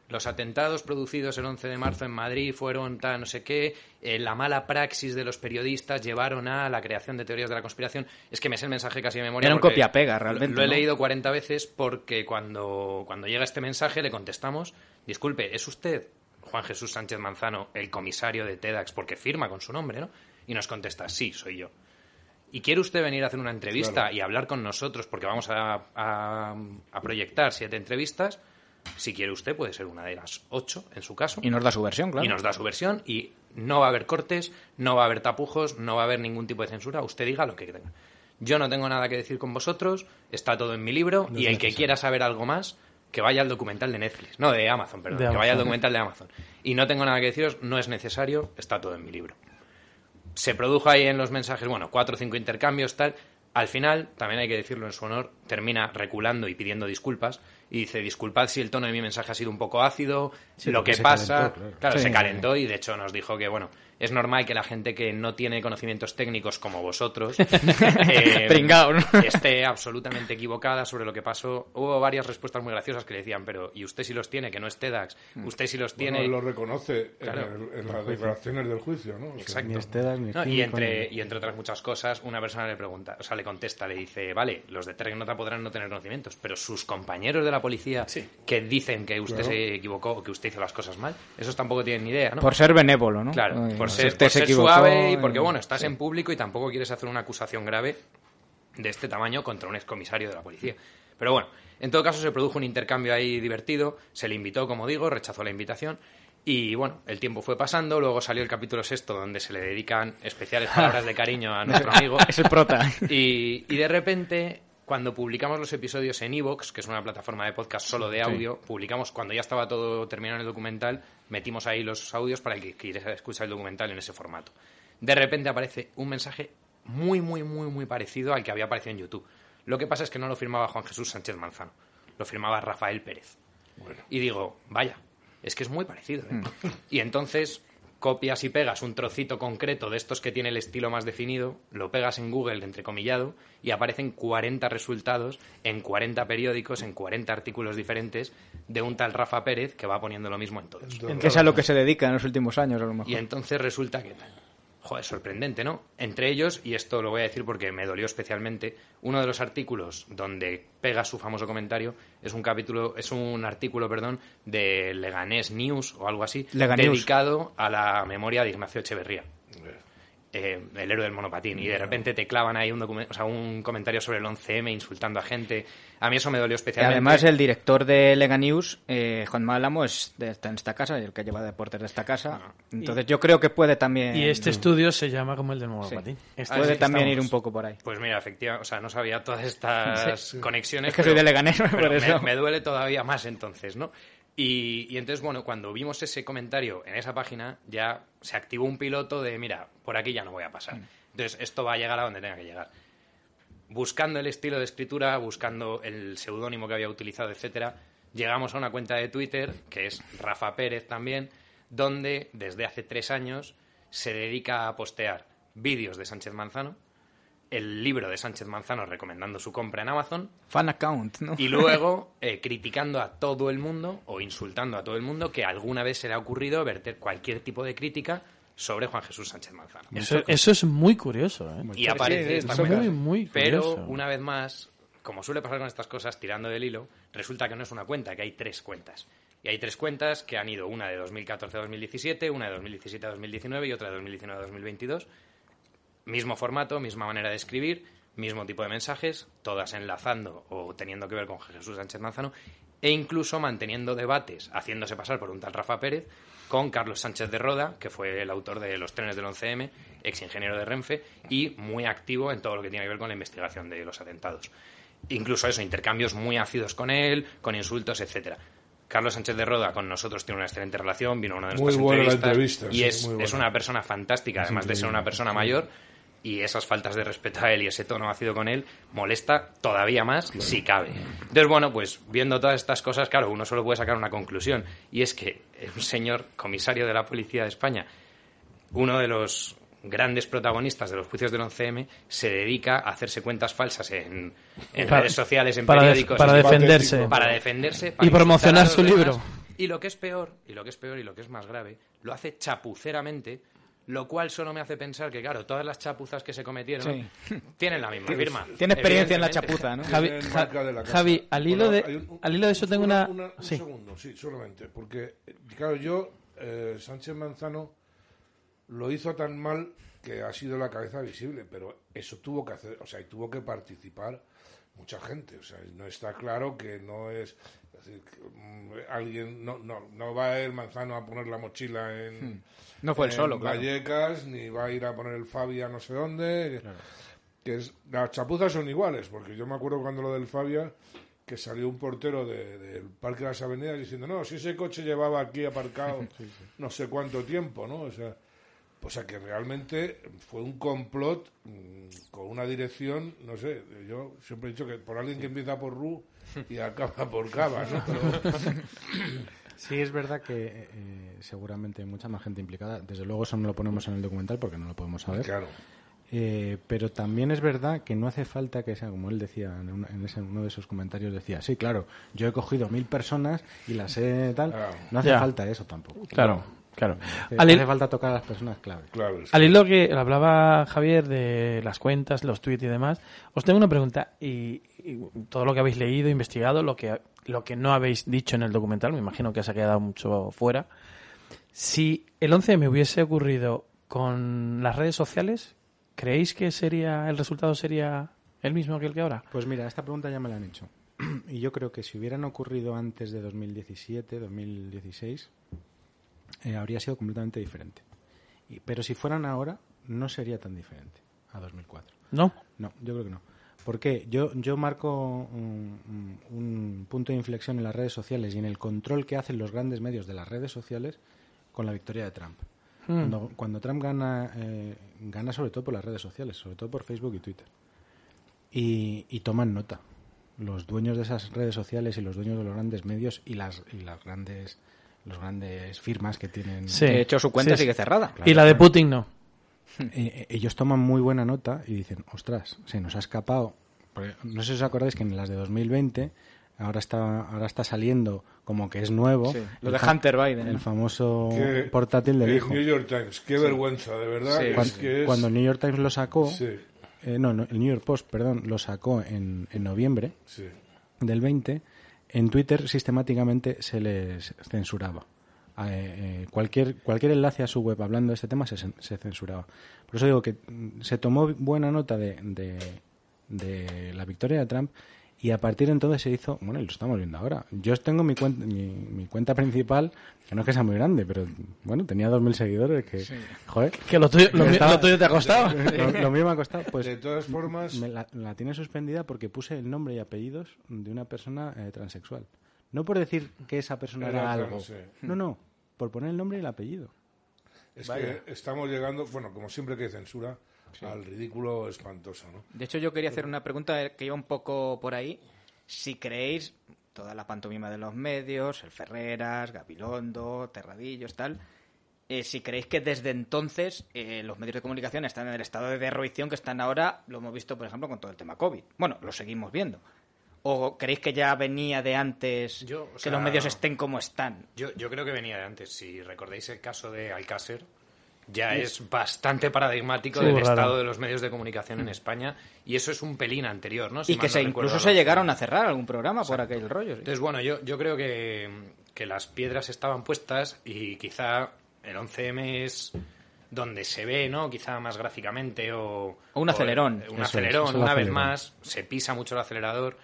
Los atentados producidos el 11 de marzo en Madrid fueron tal, no sé qué, eh, la mala praxis de los periodistas llevaron a la creación de teorías de la conspiración. Es que me sé el mensaje casi de memoria. Era un copia-pega, lo- realmente, Lo, he ¿no? leído 40 veces porque cuando, cuando llega este mensaje le contestamos, disculpe, ¿es usted Juan Jesús Sánchez Manzano, el comisario de TEDx, porque firma con su nombre, ¿no? Y nos contesta, sí, soy yo. ¿Y quiere usted venir a hacer una entrevista y hablar con nosotros? Porque vamos a, a- a proyectar siete entrevistas. Si quiere usted, puede ser una de las ocho, en su caso. Y nos da su versión, claro. Y nos da su versión y no va a haber cortes, no va a haber tapujos, no va a haber ningún tipo de censura. Usted diga lo que tenga. Yo no tengo nada que decir con vosotros, está todo en mi libro y el que quiera saber algo más, que vaya al documental de Netflix. No, de Amazon, perdón. De que vaya al documental de Amazon. Y no tengo nada que deciros, no es necesario, está todo en mi libro se produjo ahí en los mensajes, bueno, cuatro o cinco intercambios, tal. Al final, también hay que decirlo en su honor, termina reculando y pidiendo disculpas. Y dice, disculpad si el tono de mi mensaje ha sido un poco ácido, Sí, lo que pasa... calentó, claro. claro, Sí. se calentó y de hecho nos dijo que, bueno, es normal que la gente que no tiene conocimientos técnicos como vosotros eh, Pringao, ¿no? esté absolutamente equivocada sobre lo que pasó. Hubo varias respuestas muy graciosas que le decían, pero ¿y usted si los tiene? Que no es TEDx. Usted si los tiene... Bueno, lo reconoce Claro. en, el- en las declaraciones del juicio, ¿no? O sea, Exacto. Ni Estedas, ni No, y, entre, y entre otras muchas cosas, una persona le pregunta, o sea, le contesta, le dice, vale, los de Tecnota podrán no tener conocimientos, pero sus compañeros de la policía que dicen que usted Claro. se equivocó o que usted hizo las cosas mal, esos tampoco tienen ni idea, ¿no? Por ser benévolo, ¿no? Claro, Ay, por si ser, usted por se ser equivocó, suave y porque, bueno, estás en público y tampoco quieres hacer una acusación grave de este tamaño contra un excomisario de la policía. Pero bueno, en todo caso se produjo un intercambio ahí divertido, se le invitó, como digo, rechazó la invitación y bueno, el tiempo fue pasando, luego salió el capítulo sexto donde se le dedican especiales palabras de cariño a nuestro amigo. Es el prota. Y, y de repente, cuando publicamos los episodios en Evox, que es una plataforma de podcast solo de audio, publicamos cuando ya estaba todo terminado en el documental, metimos ahí los audios para el que quisiera escuchar el documental en ese formato. De repente aparece un mensaje muy, muy, muy, muy parecido al que había aparecido en YouTube. Lo que pasa es que no lo firmaba Juan Jesús Sánchez Manzano, lo firmaba Rafael Pérez. Y digo, vaya, es que es muy parecido. ¿eh? Y entonces copias y pegas un trocito concreto de estos que tiene el estilo más definido, lo pegas en Google entrecomillado y aparecen 40 resultados en 40 periódicos, en 40 artículos diferentes de un tal Rafa Pérez que va poniendo lo mismo en todos. Que es a lo que se dedica en los últimos años, a lo mejor. Y entonces resulta que, joder, sorprendente, ¿no? Entre ellos, y esto lo voy a decir porque me dolió especialmente, uno de los artículos donde pega su famoso comentario es un capítulo, es un artículo, perdón, de Leganés News o algo así, dedicado a la memoria de Ignacio Echeverría. Eh, el héroe del monopatín y de repente te clavan ahí un, o sea, un comentario sobre el 11M insultando a gente. A mí eso me dolió Y especialmente. además el director de Lega News, eh, Juan Málamo, es de, está en esta casa, el que lleva deportes de esta casa. Ah. Entonces yo creo que puede también... Y este estudio se llama como el del sí, monopatín. Este Ah, puede también ir un poco por ahí. Pues mira, efectivamente, o sea, no sabía todas estas conexiones. Es que soy de Leganés, por pero me- eso. Me, duele todavía más entonces, ¿no? Y, y entonces, bueno, cuando vimos ese comentario en esa página, ya se activó un piloto de, mira, por aquí ya no voy a pasar. Entonces, esto va a llegar a donde tenga que llegar. Buscando el estilo de escritura, buscando el seudónimo que había utilizado, etcétera, llegamos a una cuenta de Twitter, que es Rafa Pérez también, donde desde hace tres años se dedica a postear vídeos de Sánchez Manzano, el libro de Sánchez Manzano recomendando su compra en Amazon, Fan account, ¿no? y luego eh, criticando a todo el mundo o insultando a todo el mundo que alguna vez se le ha ocurrido verter cualquier tipo de crítica sobre Juan Jesús Sánchez Manzano. Eso, eso es muy curioso, ¿eh? Y aparece sí, esta cuenta. muy, muy Pero curioso. una vez más, como suele pasar con estas cosas, tirando del hilo, resulta que no es una cuenta, que hay tres cuentas. Y hay tres cuentas que han ido una de 2014 a 2017, una de 2017 a 2019 y otra de 2019 a 2022. Mismo formato, misma manera de escribir, mismo tipo de mensajes, todas enlazando o teniendo que ver con Jesús Sánchez Manzano, e incluso manteniendo debates, haciéndose pasar por un tal Rafa Pérez, con Carlos Sánchez de Roda, que fue el autor de los trenes del 11M, ex ingeniero de Renfe, y muy activo en todo lo que tiene que ver con la investigación de los atentados. Incluso eso, intercambios muy ácidos con él, con insultos, etcétera. Carlos Sánchez de Roda con nosotros tiene una excelente relación, vino a una de nuestras entrevistas entrevista, y sí, es, es una persona fantástica, además de ser una persona mayor y esas faltas de respeto a él y ese tono ácido con él molesta todavía más si cabe. Entonces, bueno, pues viendo todas estas cosas, claro, uno solo puede sacar una conclusión y es que un señor comisario de la Policía de España, uno de los grandes protagonistas de los juicios del 11M, se dedica a hacerse cuentas falsas en, en Para- redes sociales, en para periódicos, para en- defenderse. para defenderse Y para promocionar insultar a su demás. libro. Y lo que es peor, y lo que es peor y lo que es más grave, lo hace chapuceramente, lo cual solo me hace pensar que, claro, todas las chapuzas que se cometieron tienen la misma firma. Tiene experiencia en la chapuza, ¿no? Javi, Ja- al hilo, Bueno, de, un- al hilo de eso tengo una... un sí. segundo, sí, solamente. Porque, claro, yo, eh, Sánchez Manzano lo hizo tan mal que ha sido la cabeza visible, pero eso tuvo que hacer, o sea, y tuvo que participar mucha gente. O sea, no está claro que no es. Mm, alguien. No, no, no va el Manzano a poner la mochila en. No fue el en solo, claro. Vallecas, ni va a ir a poner el Fabia no sé dónde. Que es, las chapuzas son iguales, porque yo me acuerdo cuando lo del Fabia, que salió un portero de- del Parque de las Avenidas diciendo, no, si ese coche llevaba aquí aparcado no sé cuánto tiempo, ¿no? O sea, o sea que realmente fue un complot mm, con una dirección, no sé, yo siempre he dicho que por alguien que empieza por Ru y acaba por Cava, ¿no? Pero- Sí, es verdad que eh, seguramente hay mucha más gente implicada. Desde luego eso no lo ponemos en el documental porque no lo podemos saber. claro. Eh, pero también es verdad que no hace falta que sea, como él decía en, una- en ese- uno de esos comentarios, decía, sí, claro, yo he cogido mil personas y las he tal. Claro. No hace falta eso tampoco. Claro, claro. Que Al, hace falta tocar a las personas clave. Claro, al hilo que hablaba Javier de las cuentas, los tweets y demás, os tengo una pregunta. Y, y todo lo que habéis leído, investigado, lo que, lo que no habéis dicho en el documental, me imagino que se ha quedado mucho fuera. Si el 11 me hubiese ocurrido con las redes sociales, ¿creéis que sería el resultado sería el mismo que el que ahora? Pues mira, esta pregunta ya me la han hecho. Y yo creo que si hubieran ocurrido antes de 2017, 2016, eh, habría sido completamente diferente. Y- pero si fueran ahora, no sería tan diferente a 2004. ¿No? No, yo creo que no. ¿Por qué? Yo, yo marco un, un- un punto de inflexión en las redes sociales y en el control que hacen los grandes medios de las redes sociales con la victoria de Trump. Cuando, cuando Trump gana, eh, gana sobre todo por las redes sociales, sobre todo por Facebook y Twitter. Y, y toman nota. Los dueños de esas redes sociales y los dueños de los grandes medios y las, y las grandes los grandes firmas que tienen Sí. De hecho, su cuenta Sí, sigue cerrada. y la de Putin no. eh, eh, ellos toman muy buena nota y dicen, ostras, se nos ha escapado. No sé si os acordáis que en las de 2020 ahora está ahora está saliendo como que es nuevo. Sí, lo de Hunter Biden. El famoso Que- portátil del el hijo. New York Times, qué vergüenza, de verdad. Sí. es Cuando, que es- cuando el New York Times lo sacó, Sí, eh, no, no, el New York Post, perdón, lo sacó en, en noviembre sí. del 20, en Twitter sistemáticamente se les censuraba. Eh, eh, cualquier, cualquier enlace a su web hablando de este tema se, se censuraba. Por eso digo que mm, se tomó buena nota de, de, de la victoria de Trump y a partir de entonces se hizo, bueno, y lo estamos viendo ahora. Yo tengo mi cuenta, mi, mi cuenta principal, que no es que sea muy grande, pero bueno, tenía 2.000 seguidores, que, joder, Que lo tuyo, lo, mi- Estaba- lo tuyo te ha costado. lo, lo mío me ha costado, pues de todas formas, me la, la tiene suspendida porque puse el nombre y apellidos de una persona eh, transexual. No por decir que esa persona Era algo. No, no, por poner el nombre y el apellido. es que estamos llegando, bueno, como siempre que hay censura, al ridículo espantoso, ¿no? De hecho, yo quería hacer una pregunta que iba un poco por ahí. Si creéis, toda la pantomima de los medios, el Ferreras, Gabilondo, Terradillos, tal, eh, si creéis que desde entonces eh, los medios de comunicación están en el estado de derroición que están ahora, lo hemos visto, por ejemplo, con todo el tema COVID. Bueno, lo seguimos viendo. ¿O creéis que ya venía de antes Yo, que sea, los medios estén como están? Yo, yo creo que venía de antes. Si recordáis el caso de Alcácer, ya es bastante paradigmático Sí, del estado de los medios de comunicación en España. Y eso es un pelín anterior, ¿no? Si y que no se recuerdo incluso se llegaron a cerrar algún programa por aquel rollo. sí. Entonces, bueno, yo, yo creo que, que las piedras estaban puestas y quizá el 11M es donde se ve, ¿no? Quizá más gráficamente o... O un acelerón. un acelerón, es una vez más, se pisa mucho el acelerador.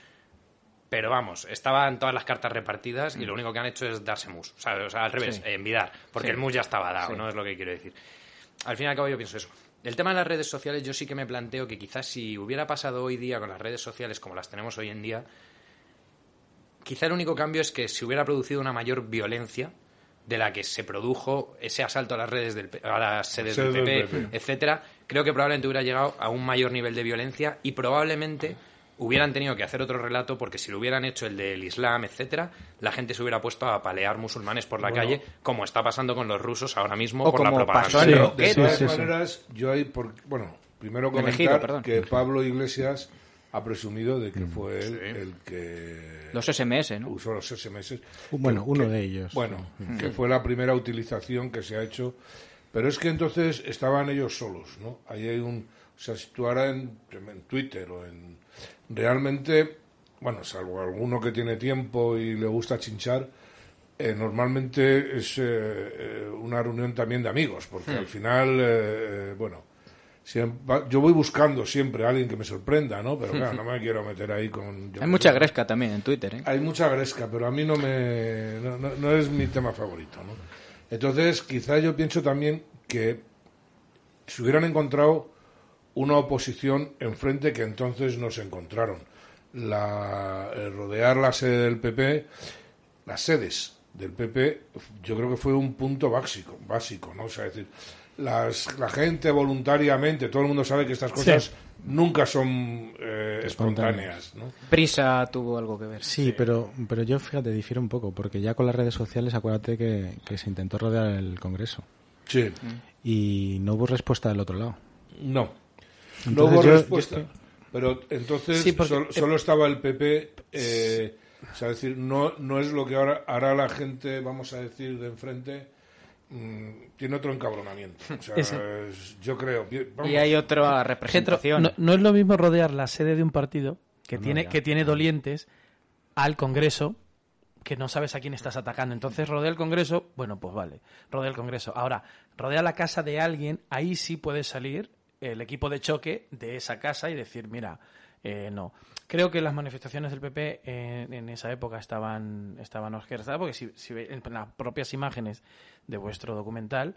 Pero vamos, estaban todas las cartas repartidas y lo único que han hecho es darse mus. ¿sabes? O sea, al revés, Sí. eh, envidar. Porque Sí. el mus ya estaba dado, Sí. ¿no? Es lo que quiero decir. Al fin y al cabo yo pienso eso. El tema de las redes sociales, yo sí que me planteo que quizás si hubiera pasado hoy día con las redes sociales como las tenemos hoy en día, quizá el único cambio es que se hubiera producido una mayor violencia de la que se produjo ese asalto a las redes del, a las sedes del Sedes del PP, PP. etcétera, creo que probablemente hubiera llegado a un mayor nivel de violencia y probablemente hubieran tenido que hacer otro relato porque si lo hubieran hecho el del Islam, etcétera, la gente se hubiera puesto a palear musulmanes por la Bueno. calle, como está pasando con los rusos ahora mismo O por la como propaganda. pasó en Sí, de todas Sí, sí, sí. maneras, yo hay, por, bueno, primero comentar que Pablo Iglesias ha presumido de que Mm. fue él Sí. el que Los SMS, ¿no? usó los SMS. Bueno, que- uno que- de ellos. Bueno, que fue la primera utilización que se ha hecho. Pero es que entonces estaban ellos solos, ¿no? Ahí hay un... O sea, si tú ahora en, en Twitter o en... Realmente, bueno, salvo alguno que tiene tiempo y le gusta chinchar, eh, normalmente es eh, eh, una reunión también de amigos, porque al final, eh, bueno, siempre- yo voy buscando siempre a alguien que me sorprenda, ¿no? Pero claro, no me quiero meter ahí con... Hay mucha gresca también en Twitter, ¿eh? Hay mucha gresca, pero a mí no me no, no- no es mi tema favorito, ¿no? Entonces, quizá yo pienso también que se hubieran encontrado una oposición enfrente que entonces no se encontraron. La, el rodear la sede del PP, las sedes del PP, yo creo que fue un punto básico, básico, ¿no? O sea, es decir, las, la gente voluntariamente, todo el mundo sabe que estas cosas nunca son eh, espontáneas, ¿no? Prisa tuvo algo que ver. Sí, pero, pero yo fíjate, difiero un poco, porque ya con las redes sociales, acuérdate que, que se intentó rodear el Congreso Sí. y no hubo respuesta del otro lado. No. No hubo yo- respuesta. Pero entonces Sí, porque- sol- solo estaba el PP. eh, o sea, decir, no, no es lo que ahora hará la gente, vamos a decir, de enfrente. mm, tiene otro encabronamiento. O sea, es- yo creo. vamos, Y hay otra representación. no, no es lo mismo rodear la sede de un partido que, No, tiene, ya. que tiene dolientes al Congreso que no sabes a quién estás atacando. Entonces rodea el Congreso, bueno, pues vale, rodea el Congreso. Ahora, rodea la casa de alguien, ahí sí puede salir el equipo de choque de esa casa y decir, mira, eh, no. Creo que las manifestaciones del PP en, en esa época estaban, estaban orquestadas, porque si, si ve- en las propias imágenes de vuestro documental,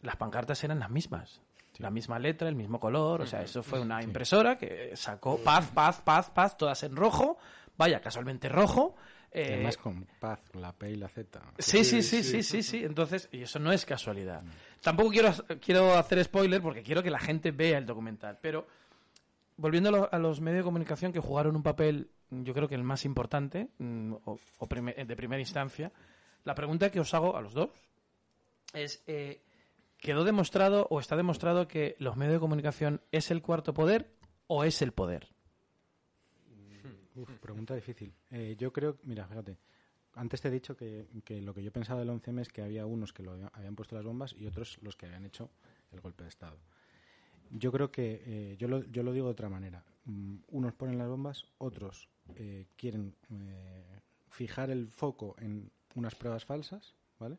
las pancartas eran las mismas. La misma letra, el mismo color, o sea, eso fue una impresora que sacó paz, paz, paz, paz, todas en rojo, vaya, casualmente rojo. Eh, Además con paz, la P y la Z. Sí, sí, sí, sí, sí, sí. Entonces, y eso no es casualidad. Tampoco quiero, quiero hacer spoiler porque quiero que la gente vea el documental. Pero, volviendo a, lo- a los medios de comunicación que jugaron un papel, yo creo que el más importante, mm, o, o prime- de primera instancia, la pregunta que os hago a los dos es, eh, ¿quedó demostrado o está demostrado que los medios de comunicación es el cuarto poder o es el poder? Uf, pregunta difícil. Eh, yo creo, mira, fíjate, antes te he dicho que, que lo que yo pensaba del 11M es que había unos que lo había- habían puesto las bombas y otros los que habían hecho el golpe de Estado. Yo creo que, eh, yo, lo, yo lo digo de otra manera. Mm, unos ponen las bombas, otros eh, quieren eh, fijar el foco en unas pruebas falsas, ¿vale?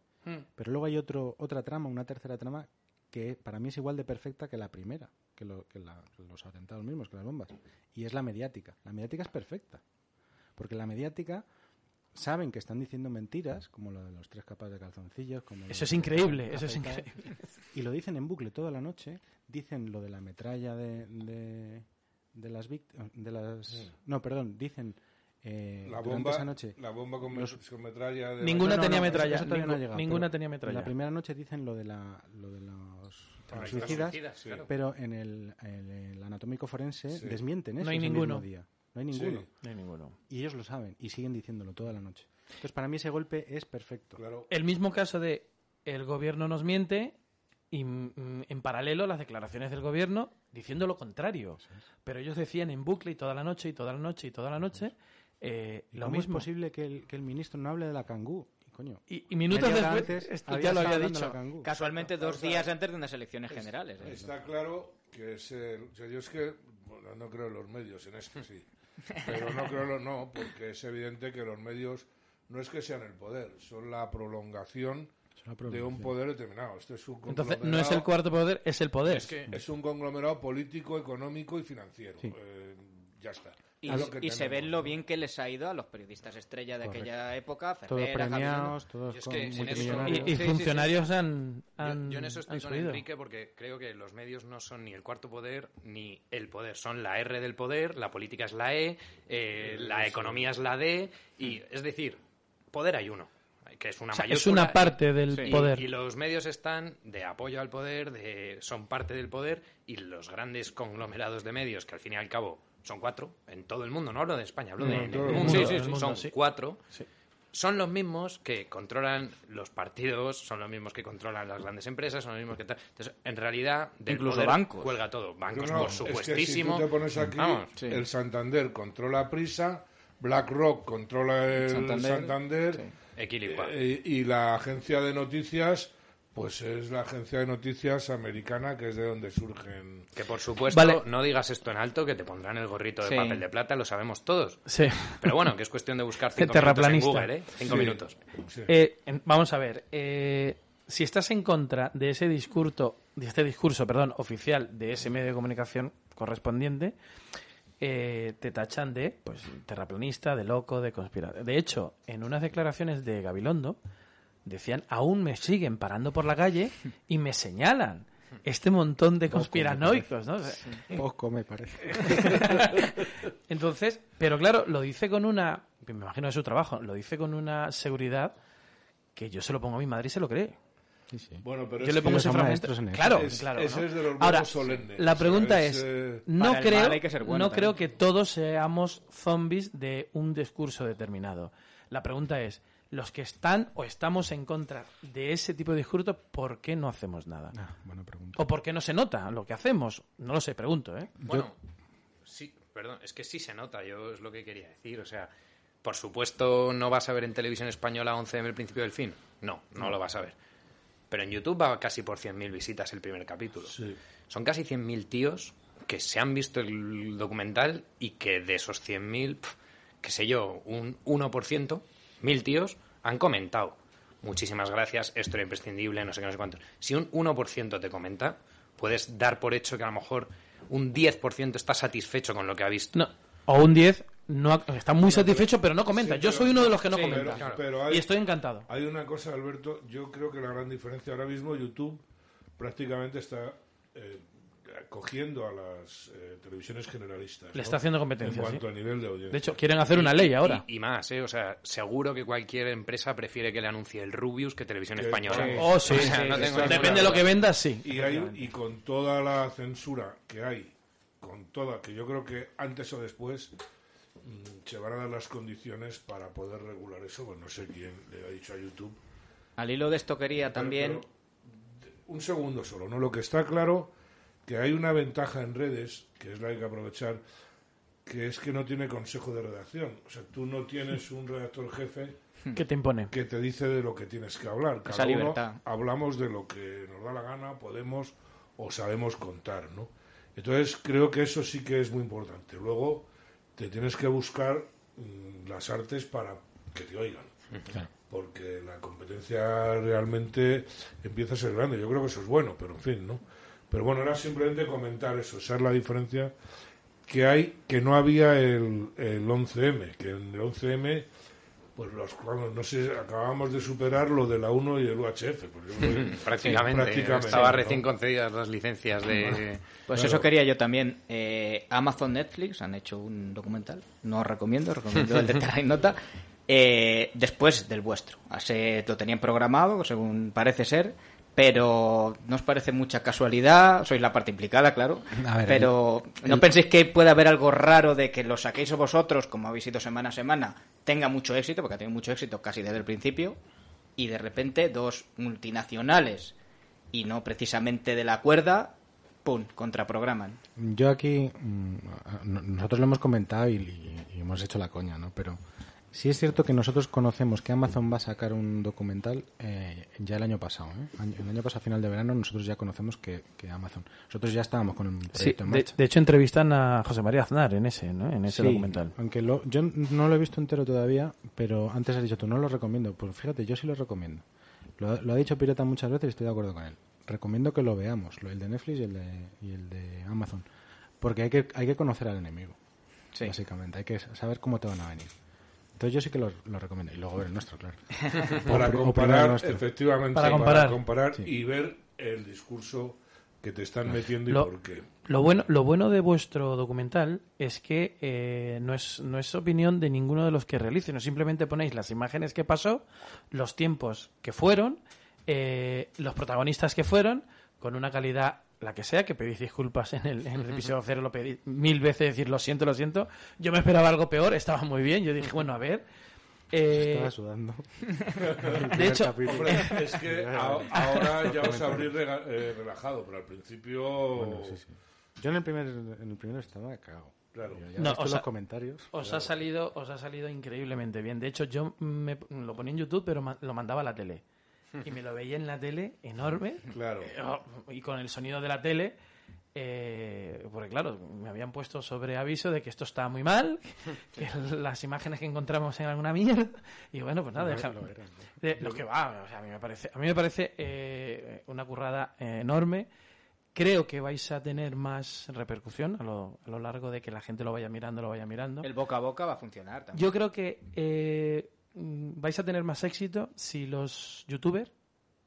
Pero luego hay otro, otra trama, una tercera trama, que para mí es igual de perfecta que la primera, que, lo- que la- los atentados mismos, que las bombas. Y es la mediática. La mediática es perfecta. Porque la mediática saben que están diciendo mentiras, como lo de los tres capas de calzoncillos. Como Eso es increíble, eso es increíble. Y lo dicen en bucle toda la noche. Dicen lo de la metralla de, de, de las víctimas. De las, no, perdón, dicen. eh, La bomba, esa noche. la bomba con, los- con metralla de Ninguna No, no, tenía no, metralla. eso todavía no ha Ningú- llegado, ninguna tenía En metralla. la primera noche dicen lo de, la, lo de los Suicidas, pero en el, el- el anatómico forense Sí. desmienten eso No hay ese ninguno. mismo día. No hay ninguno. Sí. No hay ninguno. Y ellos lo saben y siguen diciéndolo toda la noche. Entonces, para mí ese golpe es perfecto. Claro. El mismo caso de el gobierno nos miente y mm, en paralelo las declaraciones del gobierno diciendo lo contrario. Pero ellos decían en bucle y toda la noche y toda la noche y toda la noche eh, ¿Y lo ¿Cómo mismo. es posible que el, que el ministro no hable de la cangú? Y, coño, Y, y minutos después, antes esto ya lo había dicho. Casualmente dos días antes de unas elecciones generales. ¿eh? Está claro que es el, o sea, yo es que bueno, no creo en los medios, en este sí. Pero no creo en los no, porque es evidente que los medios no es que sean el poder, son la prolongación de un poder determinado. Este es un Entonces, no es el cuarto poder, es el poder. Es, que es un conglomerado político, económico y financiero. Eh, ya está. Y, se ven lo bien que les ha ido a los periodistas estrella de aquella época. todos premiados, todos y, funcionarios han, yo, en eso estoy con Enrique porque creo que los medios no son ni el cuarto poder ni el poder. Son la R del poder, la política es la E, eh, la economía es la D. y Es decir, poder hay uno que es una Es una parte del poder. Y, los medios están de apoyo al poder, de, son parte del poder, y los grandes conglomerados de medios, que al fin y al cabo son cuatro en todo el mundo, no hablo de España, hablo de, mundo, sí, sí, son cuatro, son los mismos que controlan los partidos, son los mismos que controlan las grandes empresas, son los mismos que Entonces, en realidad, del incluso bancos. cuelga todo, bancos por supuestísimo. Es que si tú te pones aquí, el Santander controla Prisa, BlackRock controla el Santander, eh, y la agencia de noticias pues es la agencia de noticias americana, que es de donde surgen. Que por supuesto, no digas esto en alto, que te pondrán el gorrito de papel de plata, lo sabemos todos. Sí. Pero bueno, que es cuestión de buscar cinco minutos en Google, ¿eh? Cinco minutos. Eh, vamos a ver. Eh, si estás en contra de ese discurso, de este discurso, perdón, oficial de ese medio de comunicación correspondiente, eh, te tachan de, pues, terraplanista, de loco, de conspirador. De hecho, en unas declaraciones de Gabilondo decían, aún me siguen parando por la calle y me señalan este montón de conspiranoicos, ¿no? Poco me parece. Entonces, pero claro, lo dice con una, me imagino de su trabajo, lo dice con una seguridad que yo se lo pongo a mi madre y se lo cree. Bueno, pero yo le pongo ese fragmento. Claro, claro. Ese es de los Ahora, solemnes. la pregunta es, eh, no creo, no creo que todos seamos zombies de un discurso determinado. La pregunta es, los que están o estamos en contra de ese tipo de discurso, ¿por qué no hacemos nada? Ah, buena pregunta. ¿O por qué no se nota lo que hacemos? No lo sé, pregunto, ¿eh? Bueno, sí, perdón, es que sí se nota, yo es lo que quería decir, o sea, por supuesto no vas a ver en televisión española 11 m el principio del fin, no, no lo vas a ver. Pero en YouTube va casi por 100.000 visitas el primer capítulo. Son casi 100.000 tíos que se han visto el documental y que de esos 100.000, qué sé yo, un 1%, mil tíos, han comentado. Muchísimas gracias, esto era imprescindible, no sé qué, no sé cuánto. Si un 1% te comenta, puedes dar por hecho que a lo mejor un 10% está satisfecho con lo que ha visto. No, o un 10 no está muy satisfecho, pero no comenta. yo soy uno de los que no comenta. y estoy encantado. Hay una cosa, Alberto, yo creo que la gran diferencia ahora mismo, YouTube prácticamente está eh, cogiendo a las eh, televisiones generalistas. Le está haciendo competencia. En cuanto a nivel de audiencia. De hecho, quieren hacer una ley ahora. Y, más, ¿eh? O sea, seguro que cualquier empresa prefiere que le anuncie el Rubius que Televisión Española. Oh, sí. Depende de lo que vendas, sí. Y, hay, y con toda la censura que hay, con toda, que yo creo que antes o después mm, se van a dar las condiciones para poder regular eso. Bueno, no sé quién le ha dicho a YouTube. Al hilo de esto quería también... un segundo solo, ¿no? Lo que está claro que hay una ventaja en redes, que es la que hay que aprovechar, que es que no tiene consejo de redacción. O sea, tú no tienes un redactor jefe que te impone. Que te dice de lo que tienes que hablar. Cada libertad. hablamos de lo que nos da la gana, podemos o sabemos contar, ¿no? Entonces creo que eso sí que es muy importante. Luego te tienes que buscar mm, las artes para que te oigan. Porque la competencia realmente empieza a ser grande. Yo creo que eso es bueno, pero en fin, ¿no? Pero bueno, era simplemente comentar eso, esa es la diferencia que hay, que no había el, el 11M, que en el 11M, pues los, no sé, acabamos de superar lo de la 1 y el UHF. Pues prácticamente, estaba recién concedidas las licencias de... Pues eso quería yo también. Eh, Amazon, Netflix han hecho un documental, no os recomiendo, recomiendo el de Terra Nota, eh, después del vuestro. Lo tenían programado, según parece ser, pero no os parece mucha casualidad, sois la parte implicada, claro, pero no penséis que puede haber algo raro de que lo saquéis vosotros, como habéis ido semana a semana, tenga mucho éxito, porque ha tenido mucho éxito casi desde el principio, y de repente dos multinacionales, y no precisamente de la cuerda, ¡pum!, contraprograman. Yo aquí, mm, nosotros lo hemos comentado y, y hemos hecho la coña, ¿no? Pero Sí es cierto que nosotros conocemos que Amazon va a sacar un documental eh, ya el año pasado. ¿eh? El año pasado, a final de verano, nosotros ya conocemos que, Amazon. Nosotros ya estábamos con el proyecto en marcha. De, hecho, entrevistan a José María Aznar en ese, ¿no? en ese documental. Aunque lo, yo no lo he visto entero todavía, pero antes has dicho tú, no lo recomiendo. Pues fíjate, yo sí lo recomiendo. Lo, lo ha dicho Pirata muchas veces y estoy de acuerdo con él. Recomiendo que lo veamos, lo- el de Netflix y el de, y el de Amazon. Porque hay que, hay que conocer al enemigo. Sí. Básicamente, hay que saber cómo te van a venir. Entonces yo sí que lo, lo recomiendo. Y luego ver el nuestro, claro. para comparar, nuestro. efectivamente, Para para comparar. comparar, Sí. y ver el discurso que te están metiendo y Lo- por qué. Lo bueno, lo bueno de vuestro documental es que eh, no, es, no es opinión de ninguno de los que realicen, no simplemente ponéis las imágenes que pasó, los tiempos que fueron, eh, los protagonistas que fueron, con una calidad la que sea, que pedís disculpas en el, en el episodio cero, lo pedí mil veces, decir lo siento, lo siento. Yo me esperaba algo peor, estaba muy bien, yo dije, bueno, a ver. eh, Estaba sudando. de hecho, Hombre, es que a- ahora ya os habréis rega- eh, relajado, pero al principio... Bueno, sí, sí. Yo en el primer, en el primero estaba cagado. Claro. Ya No, he visto o sea- los comentarios. Os ha salido, os ha salido increíblemente bien. De hecho, yo me, lo ponía en YouTube, pero ma- lo mandaba a la tele. Y me lo veía en la tele enorme. Claro. Y con el sonido de la tele. eh, porque claro, me habían puesto sobre aviso de que esto está muy mal, que las imágenes que encontramos en alguna mierda. Y bueno, pues nada, Lo- deja- lo eran, de- lo que va, o sea, a mí me parece, a mí me parece eh, una currada eh, enorme. Creo que vais a tener más repercusión a lo, a lo largo de que la gente lo vaya mirando, lo vaya mirando. El boca a boca va a funcionar también. Yo creo que eh, vais a tener más éxito si los youtubers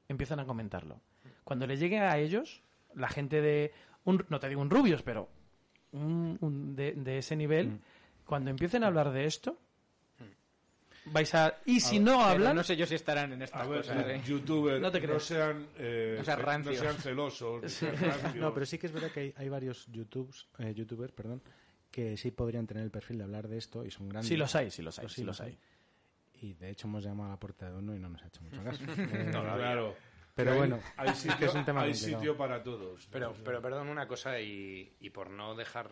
empiezan a comentarlo. Cuando le llegue a ellos, la gente de, un, no te digo un rubios, pero un, un de, de ese nivel, Mm. cuando empiecen a hablar de esto, vais a... Y si no hablan... No sé yo si estarán en estas ver, cosas. ¿eh? youtubers, No no, te creas. sean, eh, No sean no rancios. sean celosos. no sean rancios. No, pero sí que es verdad que hay, hay varios YouTubes, eh, youtubers perdón, que sí podrían tener el perfil de hablar de esto y son grandes. Sí los hay, sí los hay, Pues sí los hay. Y de hecho hemos llamado a la puerta de uno y no nos ha hecho mucho caso. Eh, No, claro. Pero Hay- bueno, hay sitio, que es un tema hay complicado. sitio para todos. Pero, pero perdón una cosa y, y por no dejar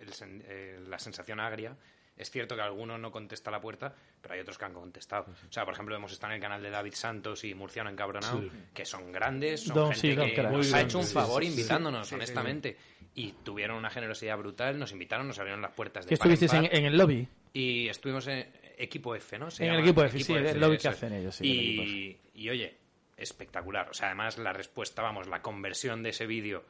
el sen- eh, la sensación agria, es cierto que alguno no contesta la puerta, pero hay otros que han contestado. O sea, por ejemplo, hemos estado en el canal de David Santos y Murciano Encabronado, Sí. que son grandes, son Don- sí, gente don que nos ha hecho un favor sí, sí, invitándonos, honestamente. Y tuvieron una generosidad brutal, nos invitaron, nos abrieron las puertas de en estuvisteis en, en el lobby. Y estufimos en equipo F, ¿no? Se En el equipo F, sí, el lobby que eso es. hacen ellos, sí, el equipo Y, y, oye, espectacular. O sea, además la respuesta, vamos, la conversión de ese vídeo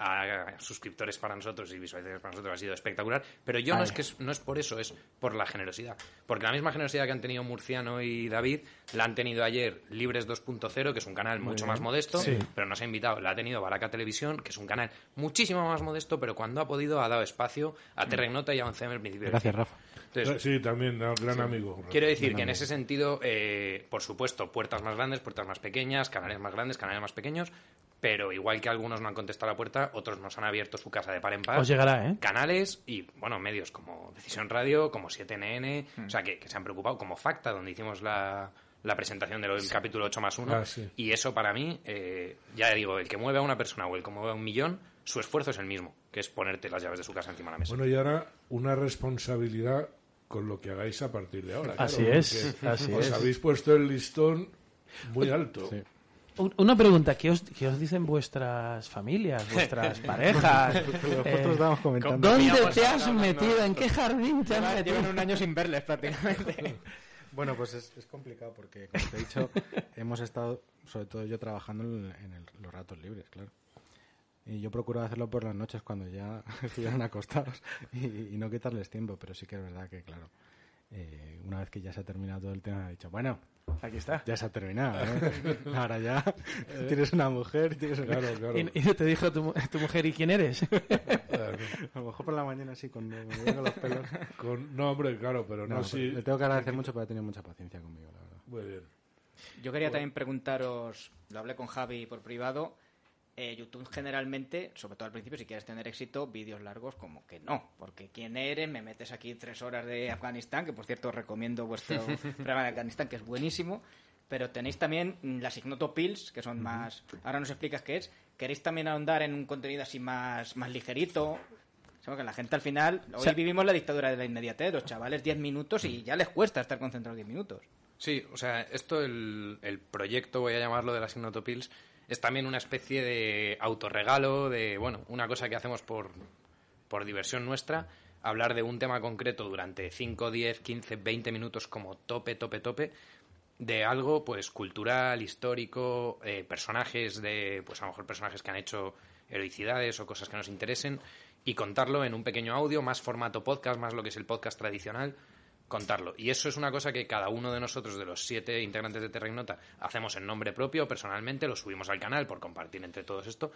a suscriptores para nosotros y visualizaciones para nosotros ha sido espectacular. Pero yo no es que es- no es por eso, es por la generosidad. Porque la misma generosidad que han tenido Murciano y David la han tenido ayer Libres 2.0, que es un canal mucho más modesto, Sí. pero nos ha invitado. La ha tenido Baraca Televisión, que es un canal muchísimo más modesto, pero cuando ha podido ha dado espacio a Terrenota y a 11 al principio. Gracias. Rafa. Entonces, Sí, también, gran amigo. Quiero decir que en ese sentido, eh, por supuesto, puertas más grandes, puertas más pequeñas, canales más grandes, canales más pequeños, pero igual que algunos no han contestado la puerta, otros nos han abierto su casa de par en par. Os llegará, ¿eh? Canales y, bueno, medios como Decisión Radio, como 7NN, o sea, que, que se han preocupado, como Facta, donde hicimos la, la presentación del capítulo 8 más 1. Ah, sí. Y eso para mí, eh, ya digo, el que mueve a una persona o el que mueve a un millón, su esfuerzo es el mismo, que es ponerte las llaves de su casa encima de la mesa. Bueno, y ahora una responsabilidad con lo que hagáis a partir de ahora. Así claro, es, así os es. habéis puesto el listón muy alto. Sí. Un- Una pregunta, ¿qué os, qué os dicen vuestras familias, vuestras parejas? Nosotros Eh. ¿Dónde te has metido? ¿En qué jardín te has Llevan- metido? Llevan un año sin verles prácticamente. Bueno, pues es, es complicado porque, como te he dicho, hemos estado, sobre todo yo, trabajando en, en el- los ratos libres, claro. Y yo procuro hacerlo por las noches cuando ya estuvieran acostados y, y no quitarles tiempo, pero sí que es verdad que, claro, eh, una vez que ya se ha terminado todo el tema, he dicho, bueno, Aquí está. ya se ha terminado, ¿eh? Ahora ya tienes una mujer, tienes una... Claro, claro. Y, y no te dijo tu, tu mujer, ¿y quién eres? A lo mejor por la mañana así, cuando me veo con los pelos. Con- no, hombre, claro, pero no, No, sí. Le tengo que agradecer mucho porque ha tenido mucha paciencia conmigo, la verdad. Muy bien. Yo quería también preguntaros, lo hablé con Javi por privado, eh, YouTube generalmente, sobre todo al principio, si quieres tener éxito, vídeos largos como que no, porque quién eres, me metes aquí tres horas de Afganistán, que por cierto os recomiendo vuestro programa de Afganistán, que es buenísimo, pero tenéis también mm, las Ignotopills, que son más... Ahora nos explicas qué es. ¿Queréis también ahondar en un contenido así más, más ligerito? Que la gente al final, hoy sea- vivimos la dictadura de la inmediatez, los chavales 10 minutos y ya les cuesta estar concentrados 10 minutos. Sí, o sea, esto, el, el proyecto, voy a llamarlo, de las Ignotopills, es también una especie de autorregalo, de, bueno, una cosa que hacemos por, por diversión nuestra, hablar de un tema concreto durante 5, 10, 15, 20 minutos como tope, tope, tope, de algo pues cultural, histórico, eh, personajes de, pues a lo mejor personajes que han hecho heroicidades o cosas que nos interesen y contarlo en un pequeño audio, más formato podcast, más lo que es el podcast tradicional, contarlo. Y eso es una cosa que cada uno de nosotros, de los siete integrantes de Terragnota, hacemos en nombre propio, personalmente, lo subimos al canal por compartir entre todos esto.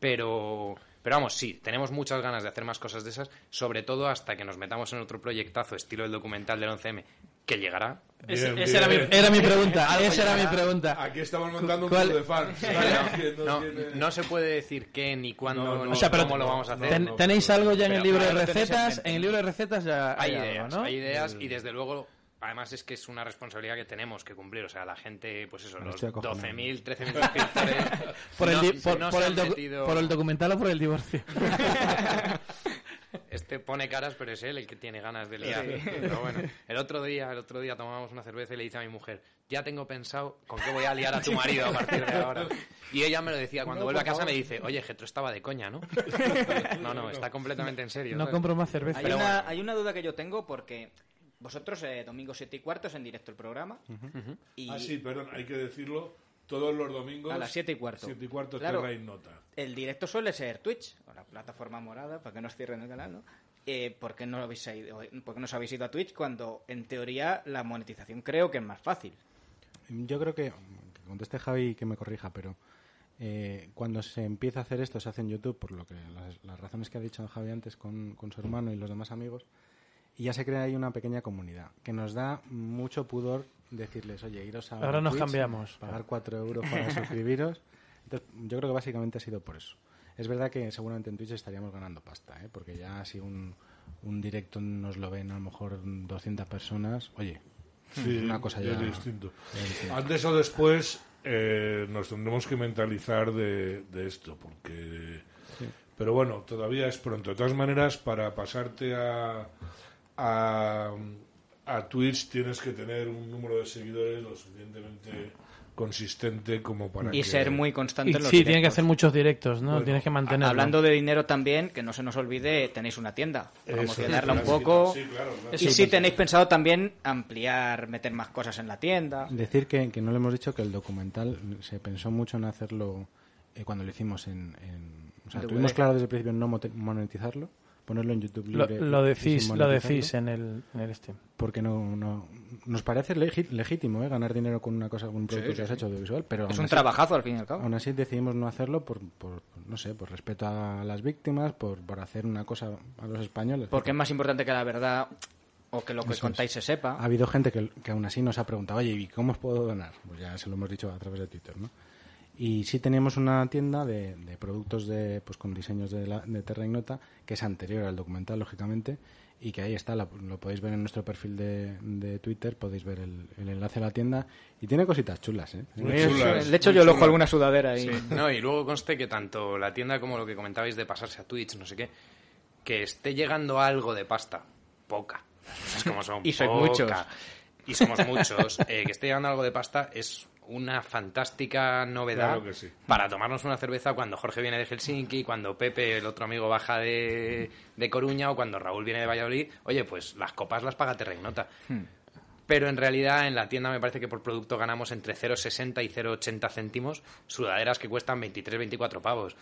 Pero, pero vamos, sí, tenemos muchas ganas de hacer más cosas de esas, sobre todo hasta que nos metamos en otro proyectazo estilo el documental del 11M, que llegará. Ese- Bien, esa era mi, bien. era mi pregunta. esa era mi pregunta. Aquí estamos montando un ¿Cuál- club de fans. No No, tiene- no se puede decir qué, ni cuándo, No, O sea, pero cómo lo vamos a hacer. ten- no, tenéis algo ya en el libro de recetas. En el libro de recetas ya hay, hay, ideas, algo, ¿no? hay ideas y desde luego además es que es una responsabilidad que tenemos que cumplir, o sea, la gente, pues eso, los estoy acojonando. 12.000, 13.000 suscriptores por, el no- di- por, no por se el metido- por el documental o por el divorcio. Este pone caras, pero es él el que tiene ganas de liar. Pero bueno, el otro día, el otro día tomábamos una cerveza y le dice a mi mujer, ya tengo pensado con qué voy a liar a tu marido a partir de ahora. Y ella me lo decía, cuando No, vuelve a casa me dice, oye, Getro estaba de coña, ¿no? No, no, está completamente en serio. No ¿sabes? compro más cerveza. Hay Pero una, bueno. hay una duda que yo tengo porque vosotros, eh, domingo 7 y cuarto, es en directo el programa. y Ah, sí, perdón, hay que decirlo. Todos los domingos. A las siete y cuarto. 7 y cuarto Claro. Terra Nota. el directo suele ser Twitch, o la plataforma morada, para que no os cierren el canal, ¿no? Eh, ¿por, qué no habéis ido, ¿Por qué no os habéis ido a Twitch cuando, en teoría, la monetización creo que es más fácil? Yo creo que, que conteste Javi y que me corrija, pero eh, cuando se empieza a hacer esto, se hace en YouTube, por lo que las, las razones que ha dicho Javi antes con, con su hermano y los demás amigos, y ya se crea ahí una pequeña comunidad, que nos da mucho pudor decirles, oye, iros a Ahora nos Twitch, cambiamos. pagar 4 euros para suscribiros. Entonces, yo creo que básicamente ha sido por eso. Es verdad que seguramente en Twitch estaríamos ganando pasta, ¿eh? porque ya si un, un directo nos lo ven a lo mejor 200 personas, oye, Sí, una cosa ya, es distinto. Antes o después eh, nos tendremos que mentalizar de, de esto, porque. Pero bueno, todavía es pronto. De todas maneras, para pasarte a, a, a Twitch tienes que tener un número de seguidores lo suficientemente consistente como para Y que- ser muy constante Y en los sí, tiene que directos. hacer muchos directos, ¿no? Bueno, Tienes que mantenerlo. Hablando de dinero también, que no se nos olvide, tenéis una tienda. Promocionarla un sí, poco. sí, claro, claro. Y Sí, si pues- tenéis pensado también ampliar, meter más cosas en la tienda. Decir que, que no le hemos dicho que el documental se pensó mucho en hacerlo eh, cuando lo hicimos en... en- o sea, DVD. tuvimos claro desde el principio no monetizarlo, ponerlo en YouTube lo, libre. lo y decís, lo decís en el, en el este. Porque no, no, nos parece legítimo ¿eh? ganar dinero con una cosa, con un producto que has hecho audiovisual, pero Es un así- trabajazo al fin y al cabo. Aún así decidimos no hacerlo por, por, no sé, por respeto a las víctimas, por, por hacer una cosa a los españoles. Porque es más importante que la verdad o que lo que Eso contáis se sepa. Ha habido gente que, que aún así nos ha preguntado, oye, ¿y cómo os puedo donar? Pues ya se lo hemos dicho a través de Twitter, ¿no? Y sí tenemos una tienda de, de productos de, pues con diseños de, la, de Terra Ignota, que es anterior al documental, lógicamente, y que ahí está, la- lo podéis ver en nuestro perfil de, de Twitter, podéis ver el, el enlace a la tienda, y tiene cositas chulas, ¿eh? Chulas, de hecho, muy yo lo ojo alguna sudadera ahí. Sí, no, y luego conste que tanto la tienda como lo que comentabais de pasarse a Twitch, no sé qué, que esté llegando algo de pasta, poca. Las cosas como son, Y poca. muchos. Y somos muchos. eh, que esté llegando algo de pasta es una fantástica novedad Claro que sí. para tomarnos una cerveza cuando Jorge viene de Helsinki, cuando Pepe, el otro amigo, baja de, de Coruña o cuando Raúl viene de Valladolid. Oye, pues las copas las paga Terregnota. Pero en realidad en la tienda me parece que por producto ganamos entre 0,60 y 0,80 céntimos sudaderas que cuestan 23, 24 pavos.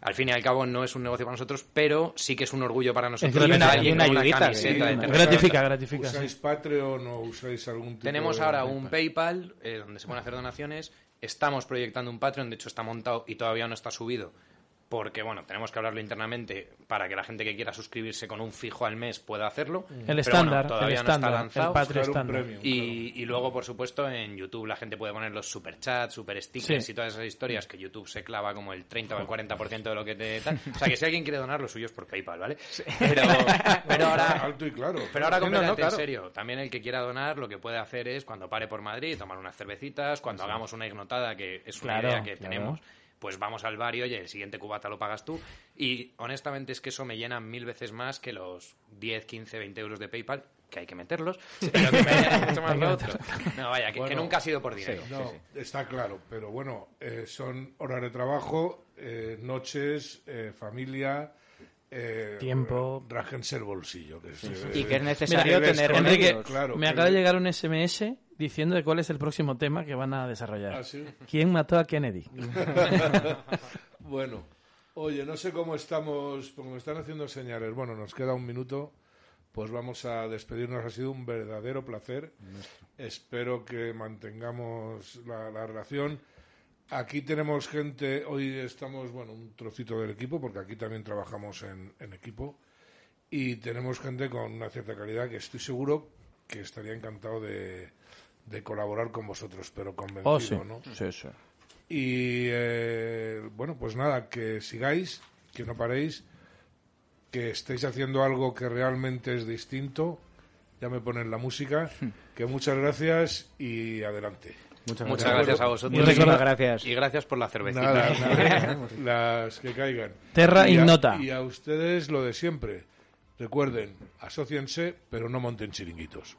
Al fin y al cabo no es un negocio para nosotros, pero sí que es un orgullo para nosotros ver a alguien una una ayudita, camiseta sí, de una- Terregnota. Gratifica, gratifica. sí. ¿Usáis Patreon o usáis algún tipo Tenemos de- ahora un PayPal eh, donde se pueden hacer donaciones. Estamos proyectando un Patreon, de hecho está montado y todavía no está subido. Porque, bueno, tenemos que hablarlo internamente para que la gente que quiera suscribirse con un fijo al mes pueda hacerlo. El Pero bueno, estándar, el todavía no está estándar, el lanzado. Patreon Buscar un estándar. premium. Y, y luego, por supuesto, en YouTube la gente puede poner los superchats, super stickers Sí. y todas esas historias que YouTube se clava como el 30 o el 40% de lo que te tal. O sea, que si alguien quiere donar, lo suyo es por PayPal, ¿vale? Pero, pero ahora... Alto y claro. Pero ahora No, no, completamente claro. en serio. También el que quiera donar lo que puede hacer es cuando pare por Madrid tomar unas cervecitas, cuando hagamos una ignotada que es una Claro, idea que tenemos, pues vamos al bar y oye, el siguiente cubata lo pagas tú. Y honestamente es que eso me llena mil veces más que los 10, 15, 20 euros de PayPal, que hay que meterlos, pero que me llena mucho más lo otro. No, vaya, que, que nunca ha sido por dinero. No, está claro, pero bueno, eh, son horas de trabajo, eh, noches, eh, familia, eh, Tiempo. Rájense el bolsillo. Que es, Y que es necesario Mira, tener Enrique, claro, Me acaba de llegar un SMS diciendo de cuál es el próximo tema que van a desarrollar. ¿Ah, sí? ¿Quién mató a Kennedy? bueno, oye, no sé cómo estamos, porque me están haciendo señales. Bueno, nos queda un minuto, pues vamos a despedirnos. Ha sido un verdadero placer. Espero que mantengamos la, la relación. Aquí tenemos gente, hoy estamos, bueno, un trocito del equipo, porque aquí también trabajamos en, en equipo, y tenemos gente con una cierta calidad que estoy seguro que estaría encantado de, de colaborar con vosotros, pero convencido, Oh, sí. ¿no? Sí, sí. Y eh, bueno, pues nada, que sigáis, que no paréis, que estéis haciendo algo que realmente es distinto. Ya me ponen la música. Que muchas gracias y adelante. Muchas Muchas gracias. gracias a vosotros. Muchísimas gracias. Y gracias por la cervecita. Nada, nada, las que caigan. Terra y a, ignota. Y a ustedes lo de siempre. Recuerden, asóciense, pero no monten chiringuitos.